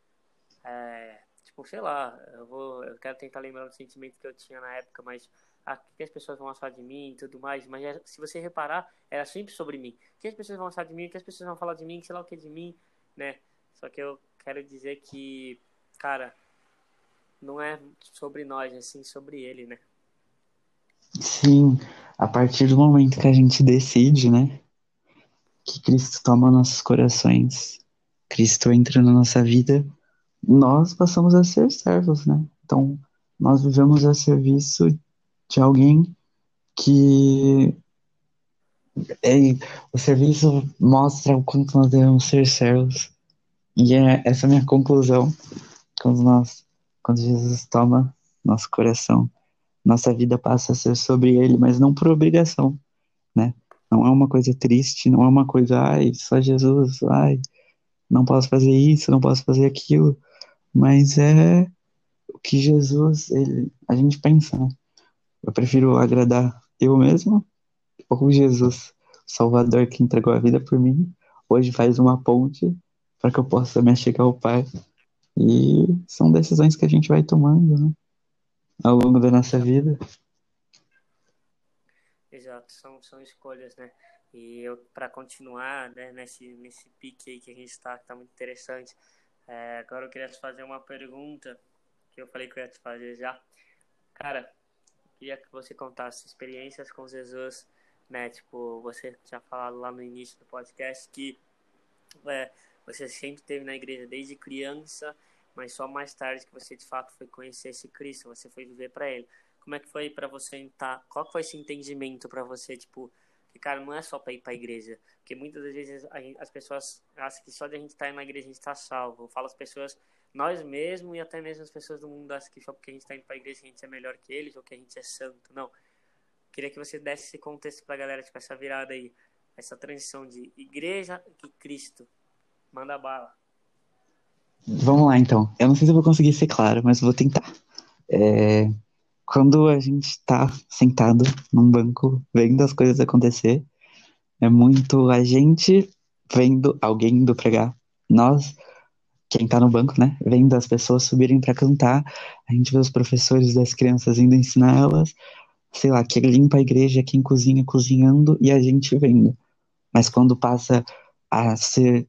é, Tipo, sei lá, eu vou. Eu quero tentar lembrar do sentimento que eu tinha na época, mas ah, o que as pessoas vão achar de mim e tudo mais. Mas é, se você reparar, era sempre sobre mim. O que as pessoas vão achar de mim, o que as pessoas vão falar de mim, sei lá o que de mim, né? Só que eu quero dizer que, cara, não é sobre nós, é sim sobre ele, né? Sim, a partir do momento que a gente decide, né? Que Cristo toma nossos corações, Cristo entra na nossa vida, nós passamos a ser servos, né? Então, nós vivemos a serviço de alguém que é, o serviço mostra o quanto nós devemos ser servos. E é essa minha conclusão quando nós, quando Jesus toma nosso coração, nossa vida passa a ser sobre ele, mas não por obrigação, né? Não é uma coisa triste, não é uma coisa, ai, só Jesus, ai, não posso fazer isso, não posso fazer aquilo mas é o que Jesus, ele, a gente pensa, né? Eu prefiro agradar eu mesmo ou Jesus, Salvador que entregou a vida por mim, hoje faz uma ponte para que eu possa me achegar ao Pai. E são decisões que a gente vai tomando, né? Ao longo da nossa vida. Exato, são, são escolhas, né? E eu, para continuar né, nesse, nesse pique aí que a gente está, que tá muito interessante, é, agora eu queria te fazer uma pergunta que eu falei que eu ia te fazer já. Cara, queria que você contasse experiências com Jesus, né? Tipo, você tinha falado lá no início do podcast que é, você sempre esteve na igreja desde criança, mas só mais tarde que você de fato foi conhecer esse Cristo, você foi viver para ele. Como é que foi para você entrar? Qual foi esse entendimento para você, tipo, que, cara, não é só para ir para a igreja. Porque muitas das vezes gente, as pessoas acham que só de a gente estar tá na igreja a gente está salvo. Eu falo as pessoas, nós mesmos e até mesmo as pessoas do mundo acham que só porque a gente está indo para a igreja a gente é melhor que eles ou que a gente é santo. Não. Queria que você desse esse contexto para a galera, tipo, essa virada aí, essa transição de igreja e Cristo. Manda bala. vamos lá então. Eu não sei se vou conseguir ser claro, mas vou tentar. É, quando a gente está sentado num banco vendo as coisas acontecer, é muito a gente vendo alguém indo pregar, nós, quem está no banco, né, vendo as pessoas subirem para cantar, a gente vê os professores das crianças indo ensinar elas, sei lá, quem limpa a igreja, quem cozinha cozinhando e a gente vendo. Mas quando passa a ser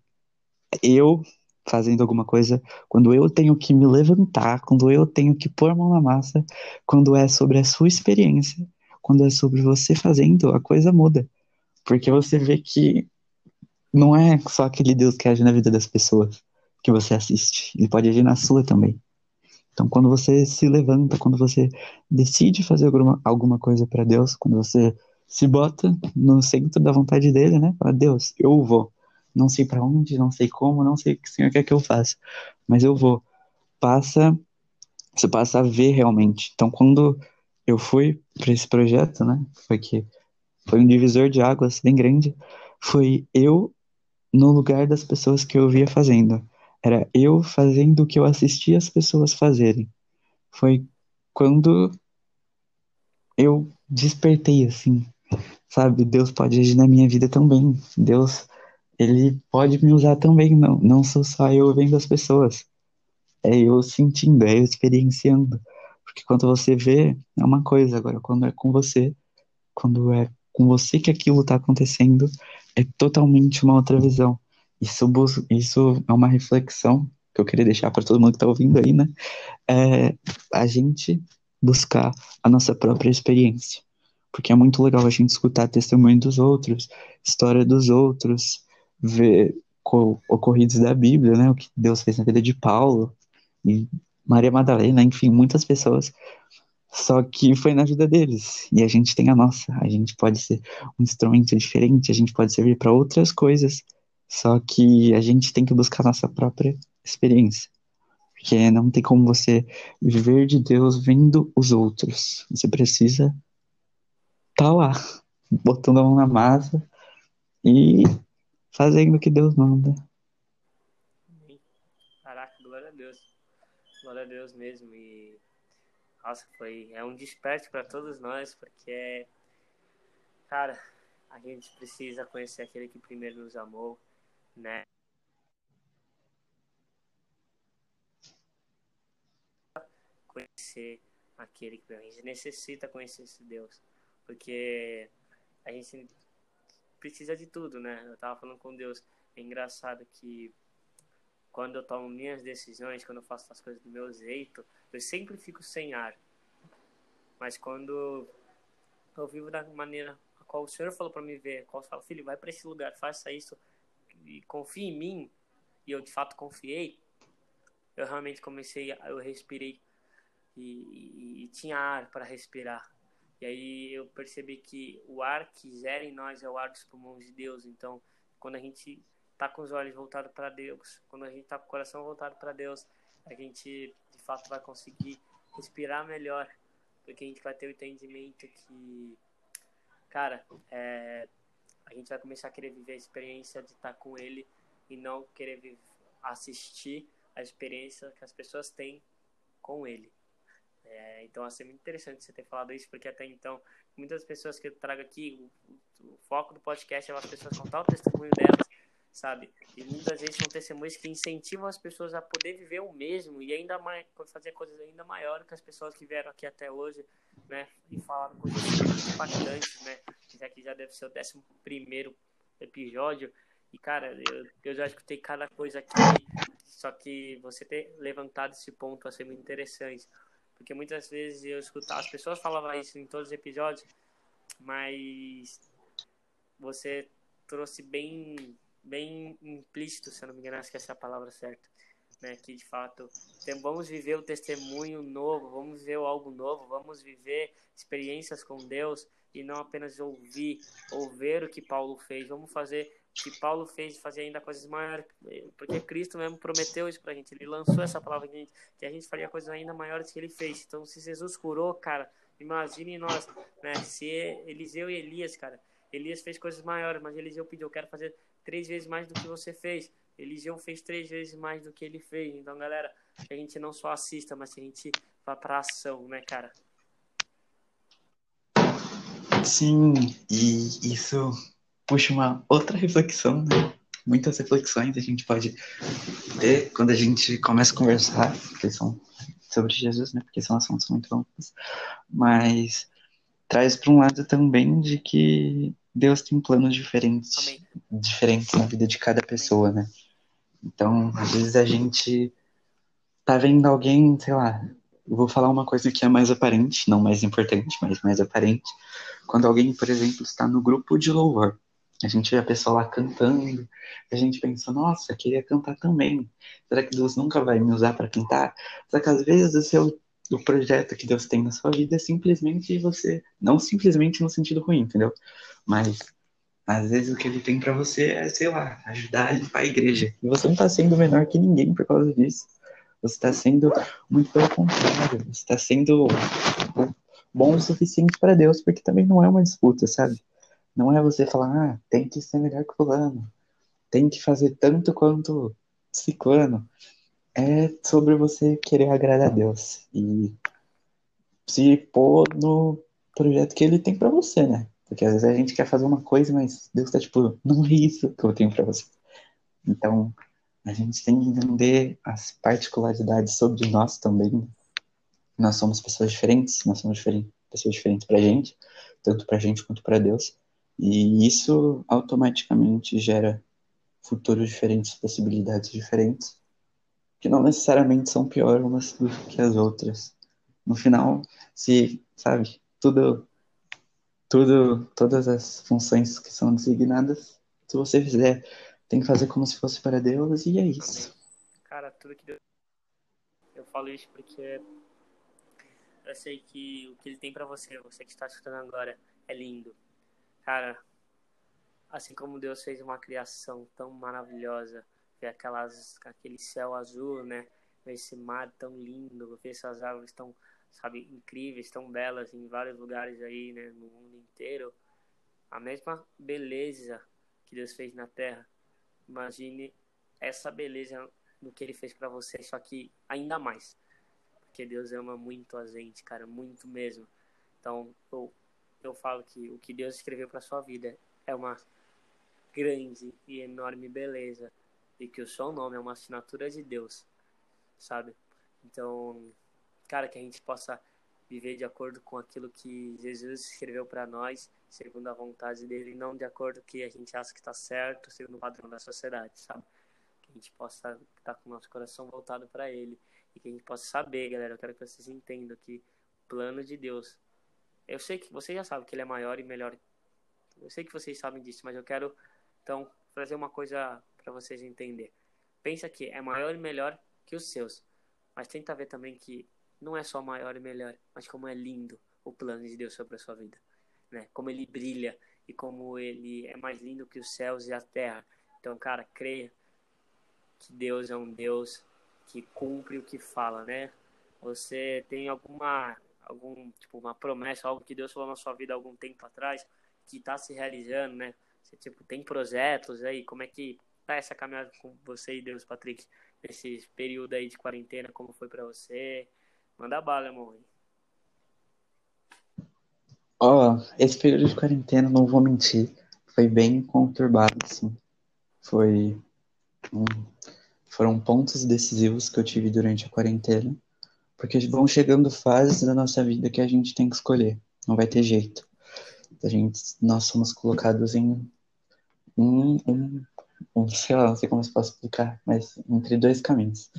eu fazendo alguma coisa, quando eu tenho que me levantar, quando eu tenho que pôr a mão na massa, quando é sobre a sua experiência, quando é sobre você fazendo, a coisa muda. Porque você vê que não é só aquele Deus que age na vida das pessoas que você assiste, ele pode agir na sua também. Então, quando você se levanta, quando você decide fazer alguma, alguma coisa para Deus, quando você se bota no centro da vontade dele, né? Para Deus, eu vou. Não sei para onde, não sei como, não sei o que o Senhor quer que eu faça, mas eu vou. Passa, você passa a ver realmente. Então, quando eu fui para esse projeto, né? Foi que foi um divisor de águas bem grande. Foi eu no lugar das pessoas que eu via fazendo. Era eu fazendo o que eu assistia as pessoas fazerem. Foi quando eu despertei assim, sabe? Deus pode agir na minha vida também. Deus, ele pode me usar também. Não, não sou só eu vendo as pessoas. É eu sentindo, é eu experienciando. Porque quando você vê, é uma coisa. Agora, quando é com você, quando é com você que aquilo está acontecendo, é totalmente uma outra visão. Isso, isso é uma reflexão que eu queria deixar para todo mundo que está ouvindo aí, né? É a gente buscar a nossa própria experiência. Porque é muito legal a gente escutar testemunho dos outros, história dos outros, ver ocorridos da Bíblia, né? O que Deus fez na vida de Paulo e Maria Madalena, enfim, muitas pessoas. Só que foi na vida deles. E a gente tem a nossa. A gente pode ser um instrumento diferente, a gente pode servir para outras coisas. Só que a gente tem que buscar a nossa própria experiência. Porque não tem como você viver de Deus vendo os outros. Você precisa tá lá, botando a mão na massa e fazendo o que Deus manda. Caraca, glória a Deus. Glória a Deus mesmo. E nossa, foi é um desperto para todos nós, porque cara, a gente precisa conhecer aquele que primeiro nos amou, né? Conhecer aquele que a gente necessita conhecer esse Deus porque a gente precisa de tudo, né? Eu tava falando com Deus, é engraçado que quando eu tomo minhas decisões, quando eu faço as coisas do meu jeito, eu sempre fico sem ar. Mas quando eu vivo da maneira a qual o Senhor falou para me ver, qual fala, filho, vai para esse lugar, faça isso e confie em mim, e eu de fato confiei, eu realmente comecei, eu respirei e, e, e tinha ar para respirar. E aí eu percebi que o ar que gera em nós é o ar dos pulmões de Deus. Então, quando a gente está com os olhos voltados para Deus, quando a gente está com o coração voltado para Deus, a gente de fato vai conseguir respirar melhor, porque a gente vai ter o entendimento que, cara, é, a gente vai começar a querer viver a experiência de estar tá com Ele e não querer assistir a experiência que as pessoas têm com Ele. É, então, assim, é muito interessante você ter falado isso, porque até então, muitas pessoas que eu trago aqui, o, o foco do podcast é as pessoas contar o testemunho delas, sabe? E muitas vezes são testemunhos que incentivam as pessoas a poder viver o mesmo e ainda mais, fazer coisas ainda maiores que as pessoas que vieram aqui até hoje, né? E falaram coisas muito impactantes, né? Já que já deve ser o décimo primeiro episódio. E, cara, eu, eu já escutei cada coisa aqui, só que você ter levantado esse ponto vai ser muito interessante. Porque muitas vezes eu escutava, as pessoas falavam isso em todos os episódios, mas você trouxe bem, bem implícito, se eu não me engano, acho que essa é a palavra certa. Né, que de fato tem, vamos viver o testemunho novo, vamos viver algo novo, vamos viver experiências com Deus e não apenas ouvir ou ver o que Paulo fez. Vamos fazer que Paulo fez de fazer ainda coisas maiores, porque Cristo mesmo prometeu isso pra gente, ele lançou essa palavra que a gente, que a gente faria coisas ainda maiores que ele fez. Então, se Jesus curou, cara, imagine nós, né? Se Eliseu e Elias, cara, Elias fez coisas maiores, mas Eliseu pediu, eu quero fazer três vezes mais do que você fez. Eliseu fez três vezes mais do que ele fez. Então, galera, que a gente não só assista, mas que a gente vá pra ação, né, cara? Sim, e isso puxa uma outra reflexão, né? Muitas reflexões a gente pode ter quando a gente começa a conversar, que são sobre Jesus, né? Porque são assuntos muito amplos, mas traz para um lado também de que Deus tem planos diferentes, Amém. diferentes na vida de cada pessoa, né? Então, às vezes a gente tá vendo alguém, sei lá, eu vou falar uma coisa que é mais aparente, não mais importante, mas mais aparente. Quando alguém, por exemplo, está no grupo de louvor, a gente vê a pessoa lá cantando, a gente pensa, nossa, queria cantar também. Será que Deus nunca vai me usar para cantar? Só que às vezes o seu o projeto que Deus tem na sua vida é simplesmente você, não simplesmente no sentido ruim, entendeu? Mas às vezes o que ele tem para você é, sei lá, ajudar a limpar a igreja. E você não tá sendo menor que ninguém por causa disso. Você está sendo muito pelo contrário. Você está sendo bom o suficiente para Deus, porque também não é uma disputa, sabe? Não é você falar, ah, tem que ser melhor que fulano, tem que fazer tanto quanto ciclano. É sobre você querer agradar a Deus e se pôr no projeto que ele tem para você, né? Porque às vezes a gente quer fazer uma coisa, mas Deus tá tipo, não é isso que eu tenho para você. Então, a gente tem que entender as particularidades sobre nós também. Nós somos pessoas diferentes, nós somos diferentes, pessoas diferentes pra gente, tanto pra gente quanto para Deus. E isso automaticamente gera futuros diferentes, possibilidades diferentes, que não necessariamente são piores umas do que as outras. No final, se, sabe, tudo, tudo, todas as funções que são designadas, se você fizer, tem que fazer como se fosse para Deus e é isso. Cara, tudo que Deus... Eu falo isso porque eu sei que o que ele tem para você, você que está escutando agora, é lindo. Cara, assim como Deus fez uma criação tão maravilhosa, ver aquelas, aquele céu azul, né? Ver esse mar tão lindo, ver essas árvores tão, sabe, incríveis, tão belas em vários lugares aí, né? No mundo inteiro. A mesma beleza que Deus fez na Terra. Imagine essa beleza no que Ele fez para você, só que ainda mais. Porque Deus ama muito a gente, cara, muito mesmo. Então, eu eu falo que o que Deus escreveu para sua vida é uma grande e enorme beleza e que o seu nome é uma assinatura de Deus, sabe? Então, cara, que a gente possa viver de acordo com aquilo que Jesus escreveu para nós, segundo a vontade dele, não de acordo com o que a gente acha que está certo, segundo o padrão da sociedade, sabe? Que a gente possa estar com o nosso coração voltado para ele e que a gente possa saber, galera, eu quero que vocês entendam que o plano de Deus eu sei que vocês já sabem que ele é maior e melhor. Eu sei que vocês sabem disso, mas eu quero então trazer uma coisa para vocês entender. Pensa que é maior e melhor que os seus, mas tenta ver também que não é só maior e melhor, mas como é lindo o plano de Deus sobre a sua vida, né? Como ele brilha e como ele é mais lindo que os céus e a terra. Então, cara, creia que Deus é um Deus que cumpre o que fala, né? Você tem alguma algum tipo uma promessa, algo que Deus falou na sua vida algum tempo atrás, que está se realizando, né? Você tipo tem projetos aí, como é que tá essa caminhada com você e Deus, Patrick, nesse período aí de quarentena, como foi para você? Manda bala, irmão. Ó, oh, esse período de quarentena, não vou mentir, foi bem conturbado, assim. Foi foram pontos decisivos que eu tive durante a quarentena porque vão chegando fases da nossa vida que a gente tem que escolher. Não vai ter jeito. A gente, nós somos colocados em um, um, um, sei lá, não sei como eu posso explicar, mas entre dois caminhos.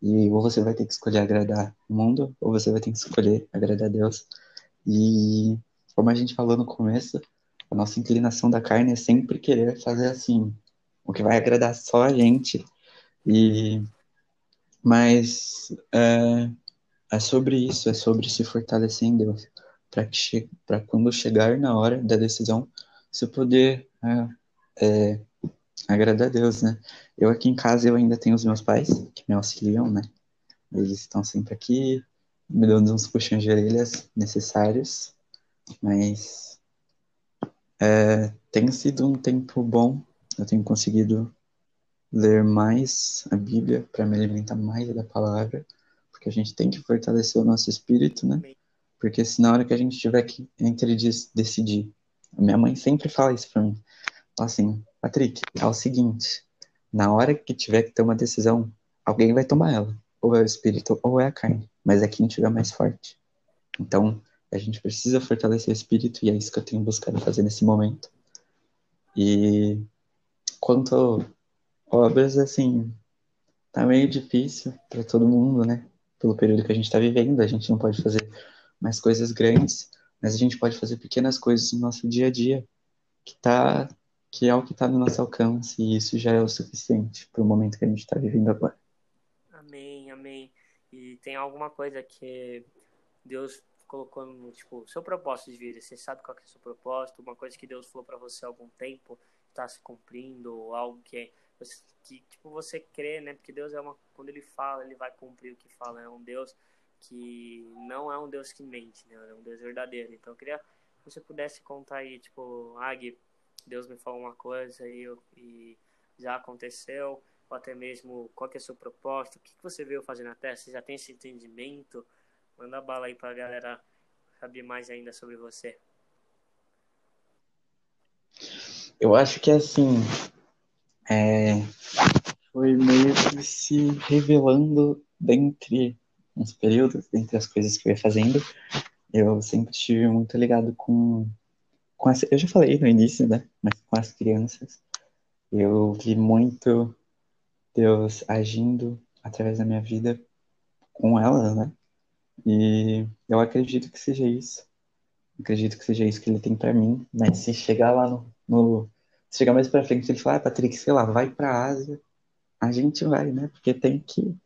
E ou você vai ter que escolher agradar o mundo, ou você vai ter que escolher agradar a Deus. E como a gente falou no começo, a nossa inclinação da carne é sempre querer fazer assim, o que vai agradar só a gente. E mas é, é sobre isso, é sobre se fortalecer em Deus, para que che para quando chegar na hora da decisão, você poder é, é, agradar a Deus, né? Eu aqui em casa eu ainda tenho os meus pais que me auxiliam, né? Eles estão sempre aqui, me dando uns puxões de orelhas necessários, mas é, tem sido um tempo bom, eu tenho conseguido ler mais a Bíblia, para me alimentar mais da palavra, porque a gente tem que fortalecer o nosso espírito, né? Porque se na hora que a gente tiver que entre decidir, a minha mãe sempre fala isso para mim, fala assim, Patrick, é o seguinte, na hora que tiver que ter uma decisão, alguém vai tomar ela, ou é o espírito ou é a carne, mas é quem tiver mais forte. Então, a gente precisa fortalecer o espírito e é isso que eu tenho buscado fazer nesse momento. E quanto obras, assim, tá meio difícil para todo mundo, né? Pelo período que a gente está vivendo, a gente não pode fazer mais coisas grandes, mas a gente pode fazer pequenas coisas no nosso dia a dia, que tá que é o que está no nosso alcance, e isso já é o suficiente para o momento que a gente está vivendo agora. Amém, amém. E tem alguma coisa que Deus colocou no tipo seu propósito de vida? Você sabe qual é o seu propósito? Uma coisa que Deus falou para você há algum tempo está se cumprindo, ou algo que que tipo você crê, né? Porque Deus é uma quando ele fala, ele vai cumprir o que fala. É um Deus que não é um Deus que mente, né? É um Deus verdadeiro. Então eu queria que você pudesse contar aí, tipo, Agui, Deus me falou uma coisa e, eu, e já aconteceu, ou até mesmo qual que é o seu propósito, o que, que você veio fazer na Terra, você já tem esse entendimento? Manda bala aí pra galera saber mais ainda sobre você. Eu acho que assim, é, foi meio que se revelando dentre uns períodos, dentre as coisas que eu ia fazendo. Eu sempre estive muito ligado com, com essa, eu já falei no início, né? Mas com as crianças. Eu vi muito Deus agindo através da minha vida com elas, né? E eu acredito que seja isso. Acredito que seja isso que ele tem para mim, mas se chegar lá no, no chegar mais para frente, ele falar, ah, Patrick, sei lá, vai para Ásia, a gente vai, né? Porque tem que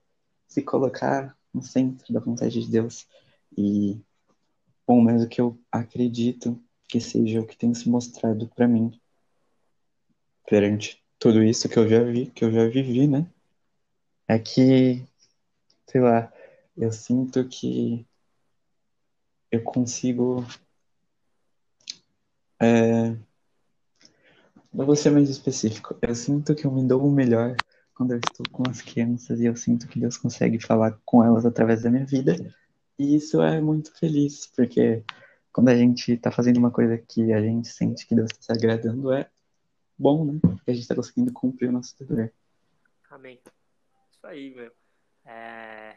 se colocar no centro da vontade de Deus. E, bom, mas o que eu acredito que seja o que tem se mostrado para mim perante tudo isso que eu já vi, que eu já vivi, né? É que, sei lá, eu sinto que eu consigo. É, eu vou ser mais específico. Eu sinto que eu me dou o melhor quando eu estou com as crianças e eu sinto que Deus consegue falar com elas através da minha vida. E isso é muito feliz, porque quando a gente está fazendo uma coisa que a gente sente que Deus está se agradando, é bom, né? Porque a gente está conseguindo cumprir o nosso dever. Amém. Isso aí, meu. É...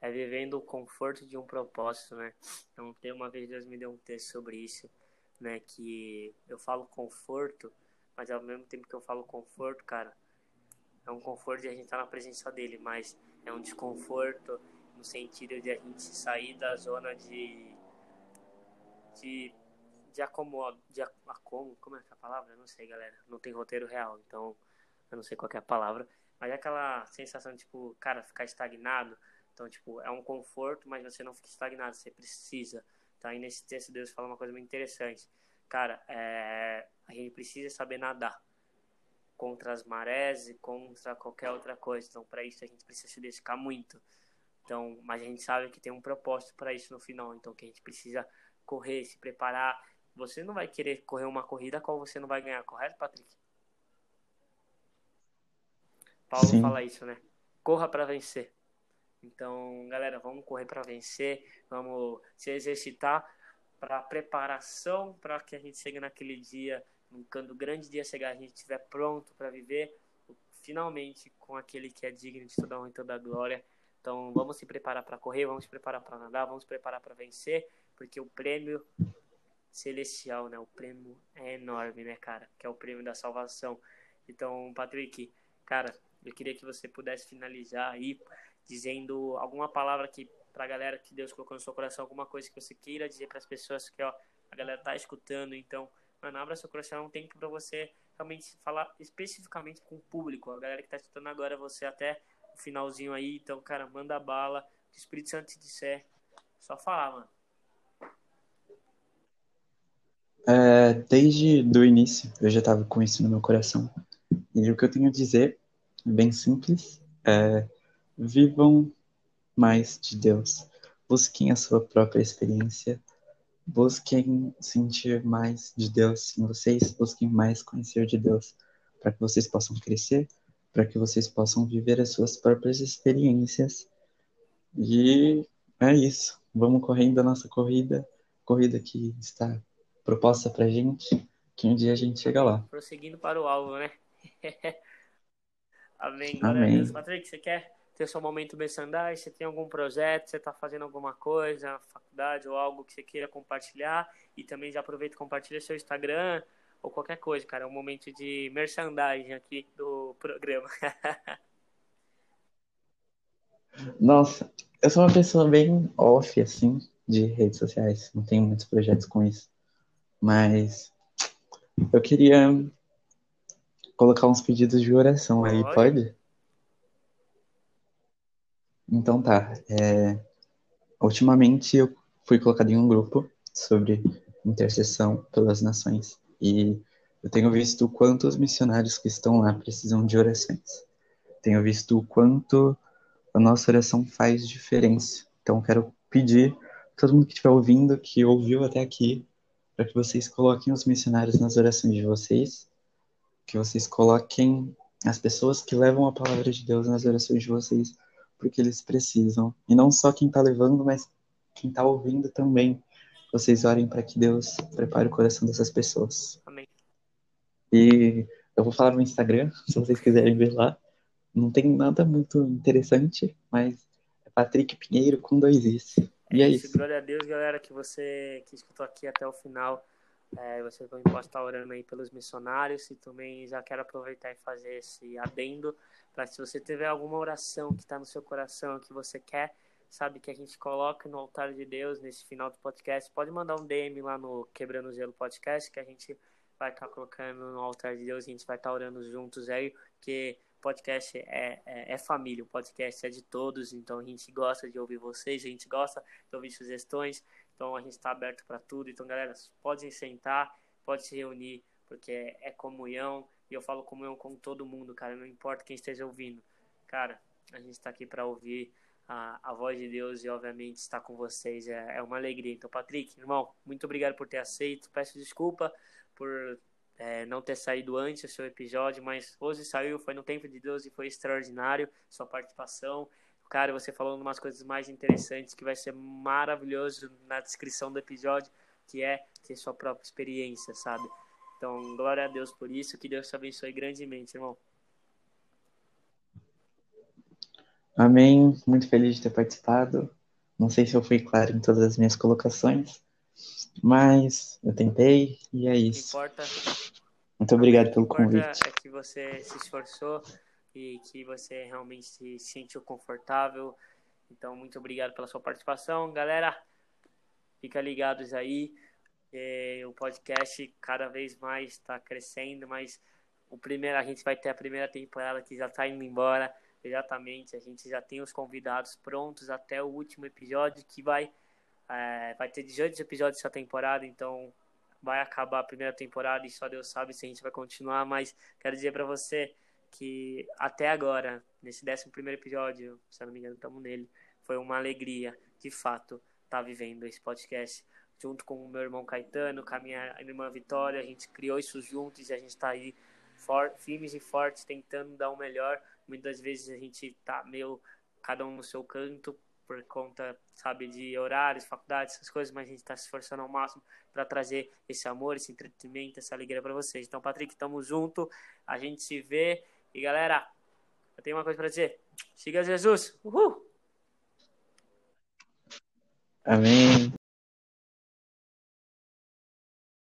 é vivendo o conforto de um propósito, né? Então, tem uma vez Deus me deu um texto sobre isso, né? Que eu falo conforto, mas ao mesmo tempo que eu falo conforto, cara, é um conforto de a gente estar na presença dele, mas é um desconforto no sentido de a gente sair da zona de de de acomodo, de acomo, como é que é a palavra? Eu não sei, galera. Não tem roteiro real, então eu não sei qual é a palavra, mas é aquela sensação tipo, cara, ficar estagnado. Então, tipo, é um conforto, mas você não fica estagnado, você precisa. Tá? E nesse texto Deus fala uma coisa muito interessante. Cara, é... a gente precisa saber nadar contra as marés e contra qualquer outra coisa. Então, para isso a gente precisa se dedicar muito. Então, mas a gente sabe que tem um propósito para isso no final. Então, que a gente precisa correr, se preparar. Você não vai querer correr uma corrida qual você não vai ganhar, correto, Patrick? Paulo Sim. fala isso, né? Corra para vencer. Então, galera, vamos correr para vencer, vamos se exercitar para preparação para que a gente chegue naquele dia quando o grande dia chegar, a gente estiver pronto para viver finalmente com aquele que é digno de toda honra e toda glória. Então, vamos se preparar para correr, vamos se preparar para nadar, vamos se preparar para vencer, porque o prêmio celestial, né? O prêmio é enorme, né, cara? Que é o prêmio da salvação. Então, Patrick, cara, eu queria que você pudesse finalizar aí dizendo alguma palavra que pra galera que Deus colocou no seu coração, alguma coisa que você queira dizer para as pessoas que ó, a galera tá escutando, então Mano, abra seu coração, é um tempo para você realmente falar especificamente com o público. A galera que tá escutando agora, você até o finalzinho aí. Então, cara, manda bala. O Espírito Santo te disser, só falar, mano. É, desde do início, eu já estava com isso no meu coração. E o que eu tenho a dizer, bem simples, é vivam mais de Deus. Busquem a sua própria experiência busquem sentir mais de Deus em vocês, busquem mais conhecer de Deus, para que vocês possam crescer, para que vocês possam viver as suas próprias experiências. E é isso. Vamos correndo a nossa corrida, corrida que está proposta pra gente, que um dia a gente chega lá. Prosseguindo para o alvo, né? Amém. Glória Amém. a Deus. Patrick, você quer ter seu momento merchandise? Você tem algum projeto? Você está fazendo alguma coisa, faculdade ou algo que você queira compartilhar? E também já aproveita e compartilha seu Instagram ou qualquer coisa, cara. É um momento de merchandising aqui do programa. Nossa, eu sou uma pessoa bem off, assim, de redes sociais. Não tenho muitos projetos com isso. Mas eu queria colocar uns pedidos de oração aí, Pode. Então tá. É, ultimamente eu fui colocado em um grupo sobre intercessão pelas nações. E eu tenho visto o quanto os missionários que estão lá precisam de orações. Tenho visto o quanto a nossa oração faz diferença. Então quero pedir todo mundo que estiver ouvindo, que ouviu até aqui, para que vocês coloquem os missionários nas orações de vocês, que vocês coloquem as pessoas que levam a palavra de Deus nas orações de vocês, porque eles precisam. E não só quem está levando, mas quem está ouvindo também. Vocês orem para que Deus prepare o coração dessas pessoas. Amém. E eu vou falar no Instagram, se vocês quiserem ver lá. Não tem nada muito interessante, mas é Patrick Pinheiro com dois Is. E é isso. Glória a Deus, galera, que você que escutou aqui até o final. É, você também pode estar orando aí pelos missionários e também já quero aproveitar e fazer esse adendo para se você tiver alguma oração que está no seu coração que você quer, sabe, que a gente coloque no altar de Deus nesse final do podcast, pode mandar um DM lá no Quebrando Gelo Podcast que a gente vai estar colocando no altar de Deus, a gente vai estar orando juntos aí, porque podcast é, é, é, família, o podcast é de todos, então a gente gosta de ouvir vocês, a gente gosta de ouvir sugestões, então a gente está aberto para tudo. Então, galera, podem sentar, pode se reunir, porque é, é, comunhão, e eu falo comunhão com todo mundo, cara, não importa quem esteja ouvindo. Cara, a gente está aqui para ouvir a, a voz de Deus e, obviamente, estar com vocês é, é uma alegria. Então, Patrick, irmão, muito obrigado por ter aceito, peço desculpa por é, não ter saído antes o seu episódio, mas hoje saiu, foi no tempo de Deus e foi extraordinário sua participação. Cara, você falou umas coisas mais interessantes que vai ser maravilhoso na descrição do episódio, que é ter sua própria experiência, sabe? Então, glória a Deus por isso, que Deus te abençoe grandemente, irmão. Amém, muito feliz de ter participado. Não sei se eu fui claro em todas as minhas colocações, mas eu tentei e é isso. Importa, Muito obrigado pelo convite. é que você se esforçou e que você realmente se sentiu confortável. Então, muito obrigado pela sua participação. Galera, fica ligados aí. O podcast cada vez mais está crescendo, mas o primeiro, a gente vai ter a primeira temporada que já está indo embora. Exatamente, a gente já tem os convidados prontos até o último episódio, que vai, é, vai ter 18 episódios essa temporada, então vai acabar a primeira temporada e só Deus sabe se a gente vai continuar, mas quero dizer para você que até agora, nesse 11 primeiro episódio, se eu não me engano, estamos nele, foi uma alegria, de fato, estar tá vivendo esse podcast junto com o meu irmão Caetano, com a minha irmã Vitória, a gente criou isso juntos e a gente está aí for, firmes e fortes, tentando dar o melhor. Muitas vezes a gente tá meio cada um no seu canto por conta, sabe, de horários, faculdades, essas coisas, mas a gente está se esforçando ao máximo para trazer esse amor, esse entretenimento, essa alegria para vocês. Então, Patrick, estamos junto, a gente se vê e galera, eu tenho uma coisa para dizer. Siga Jesus. Uhul! Amém.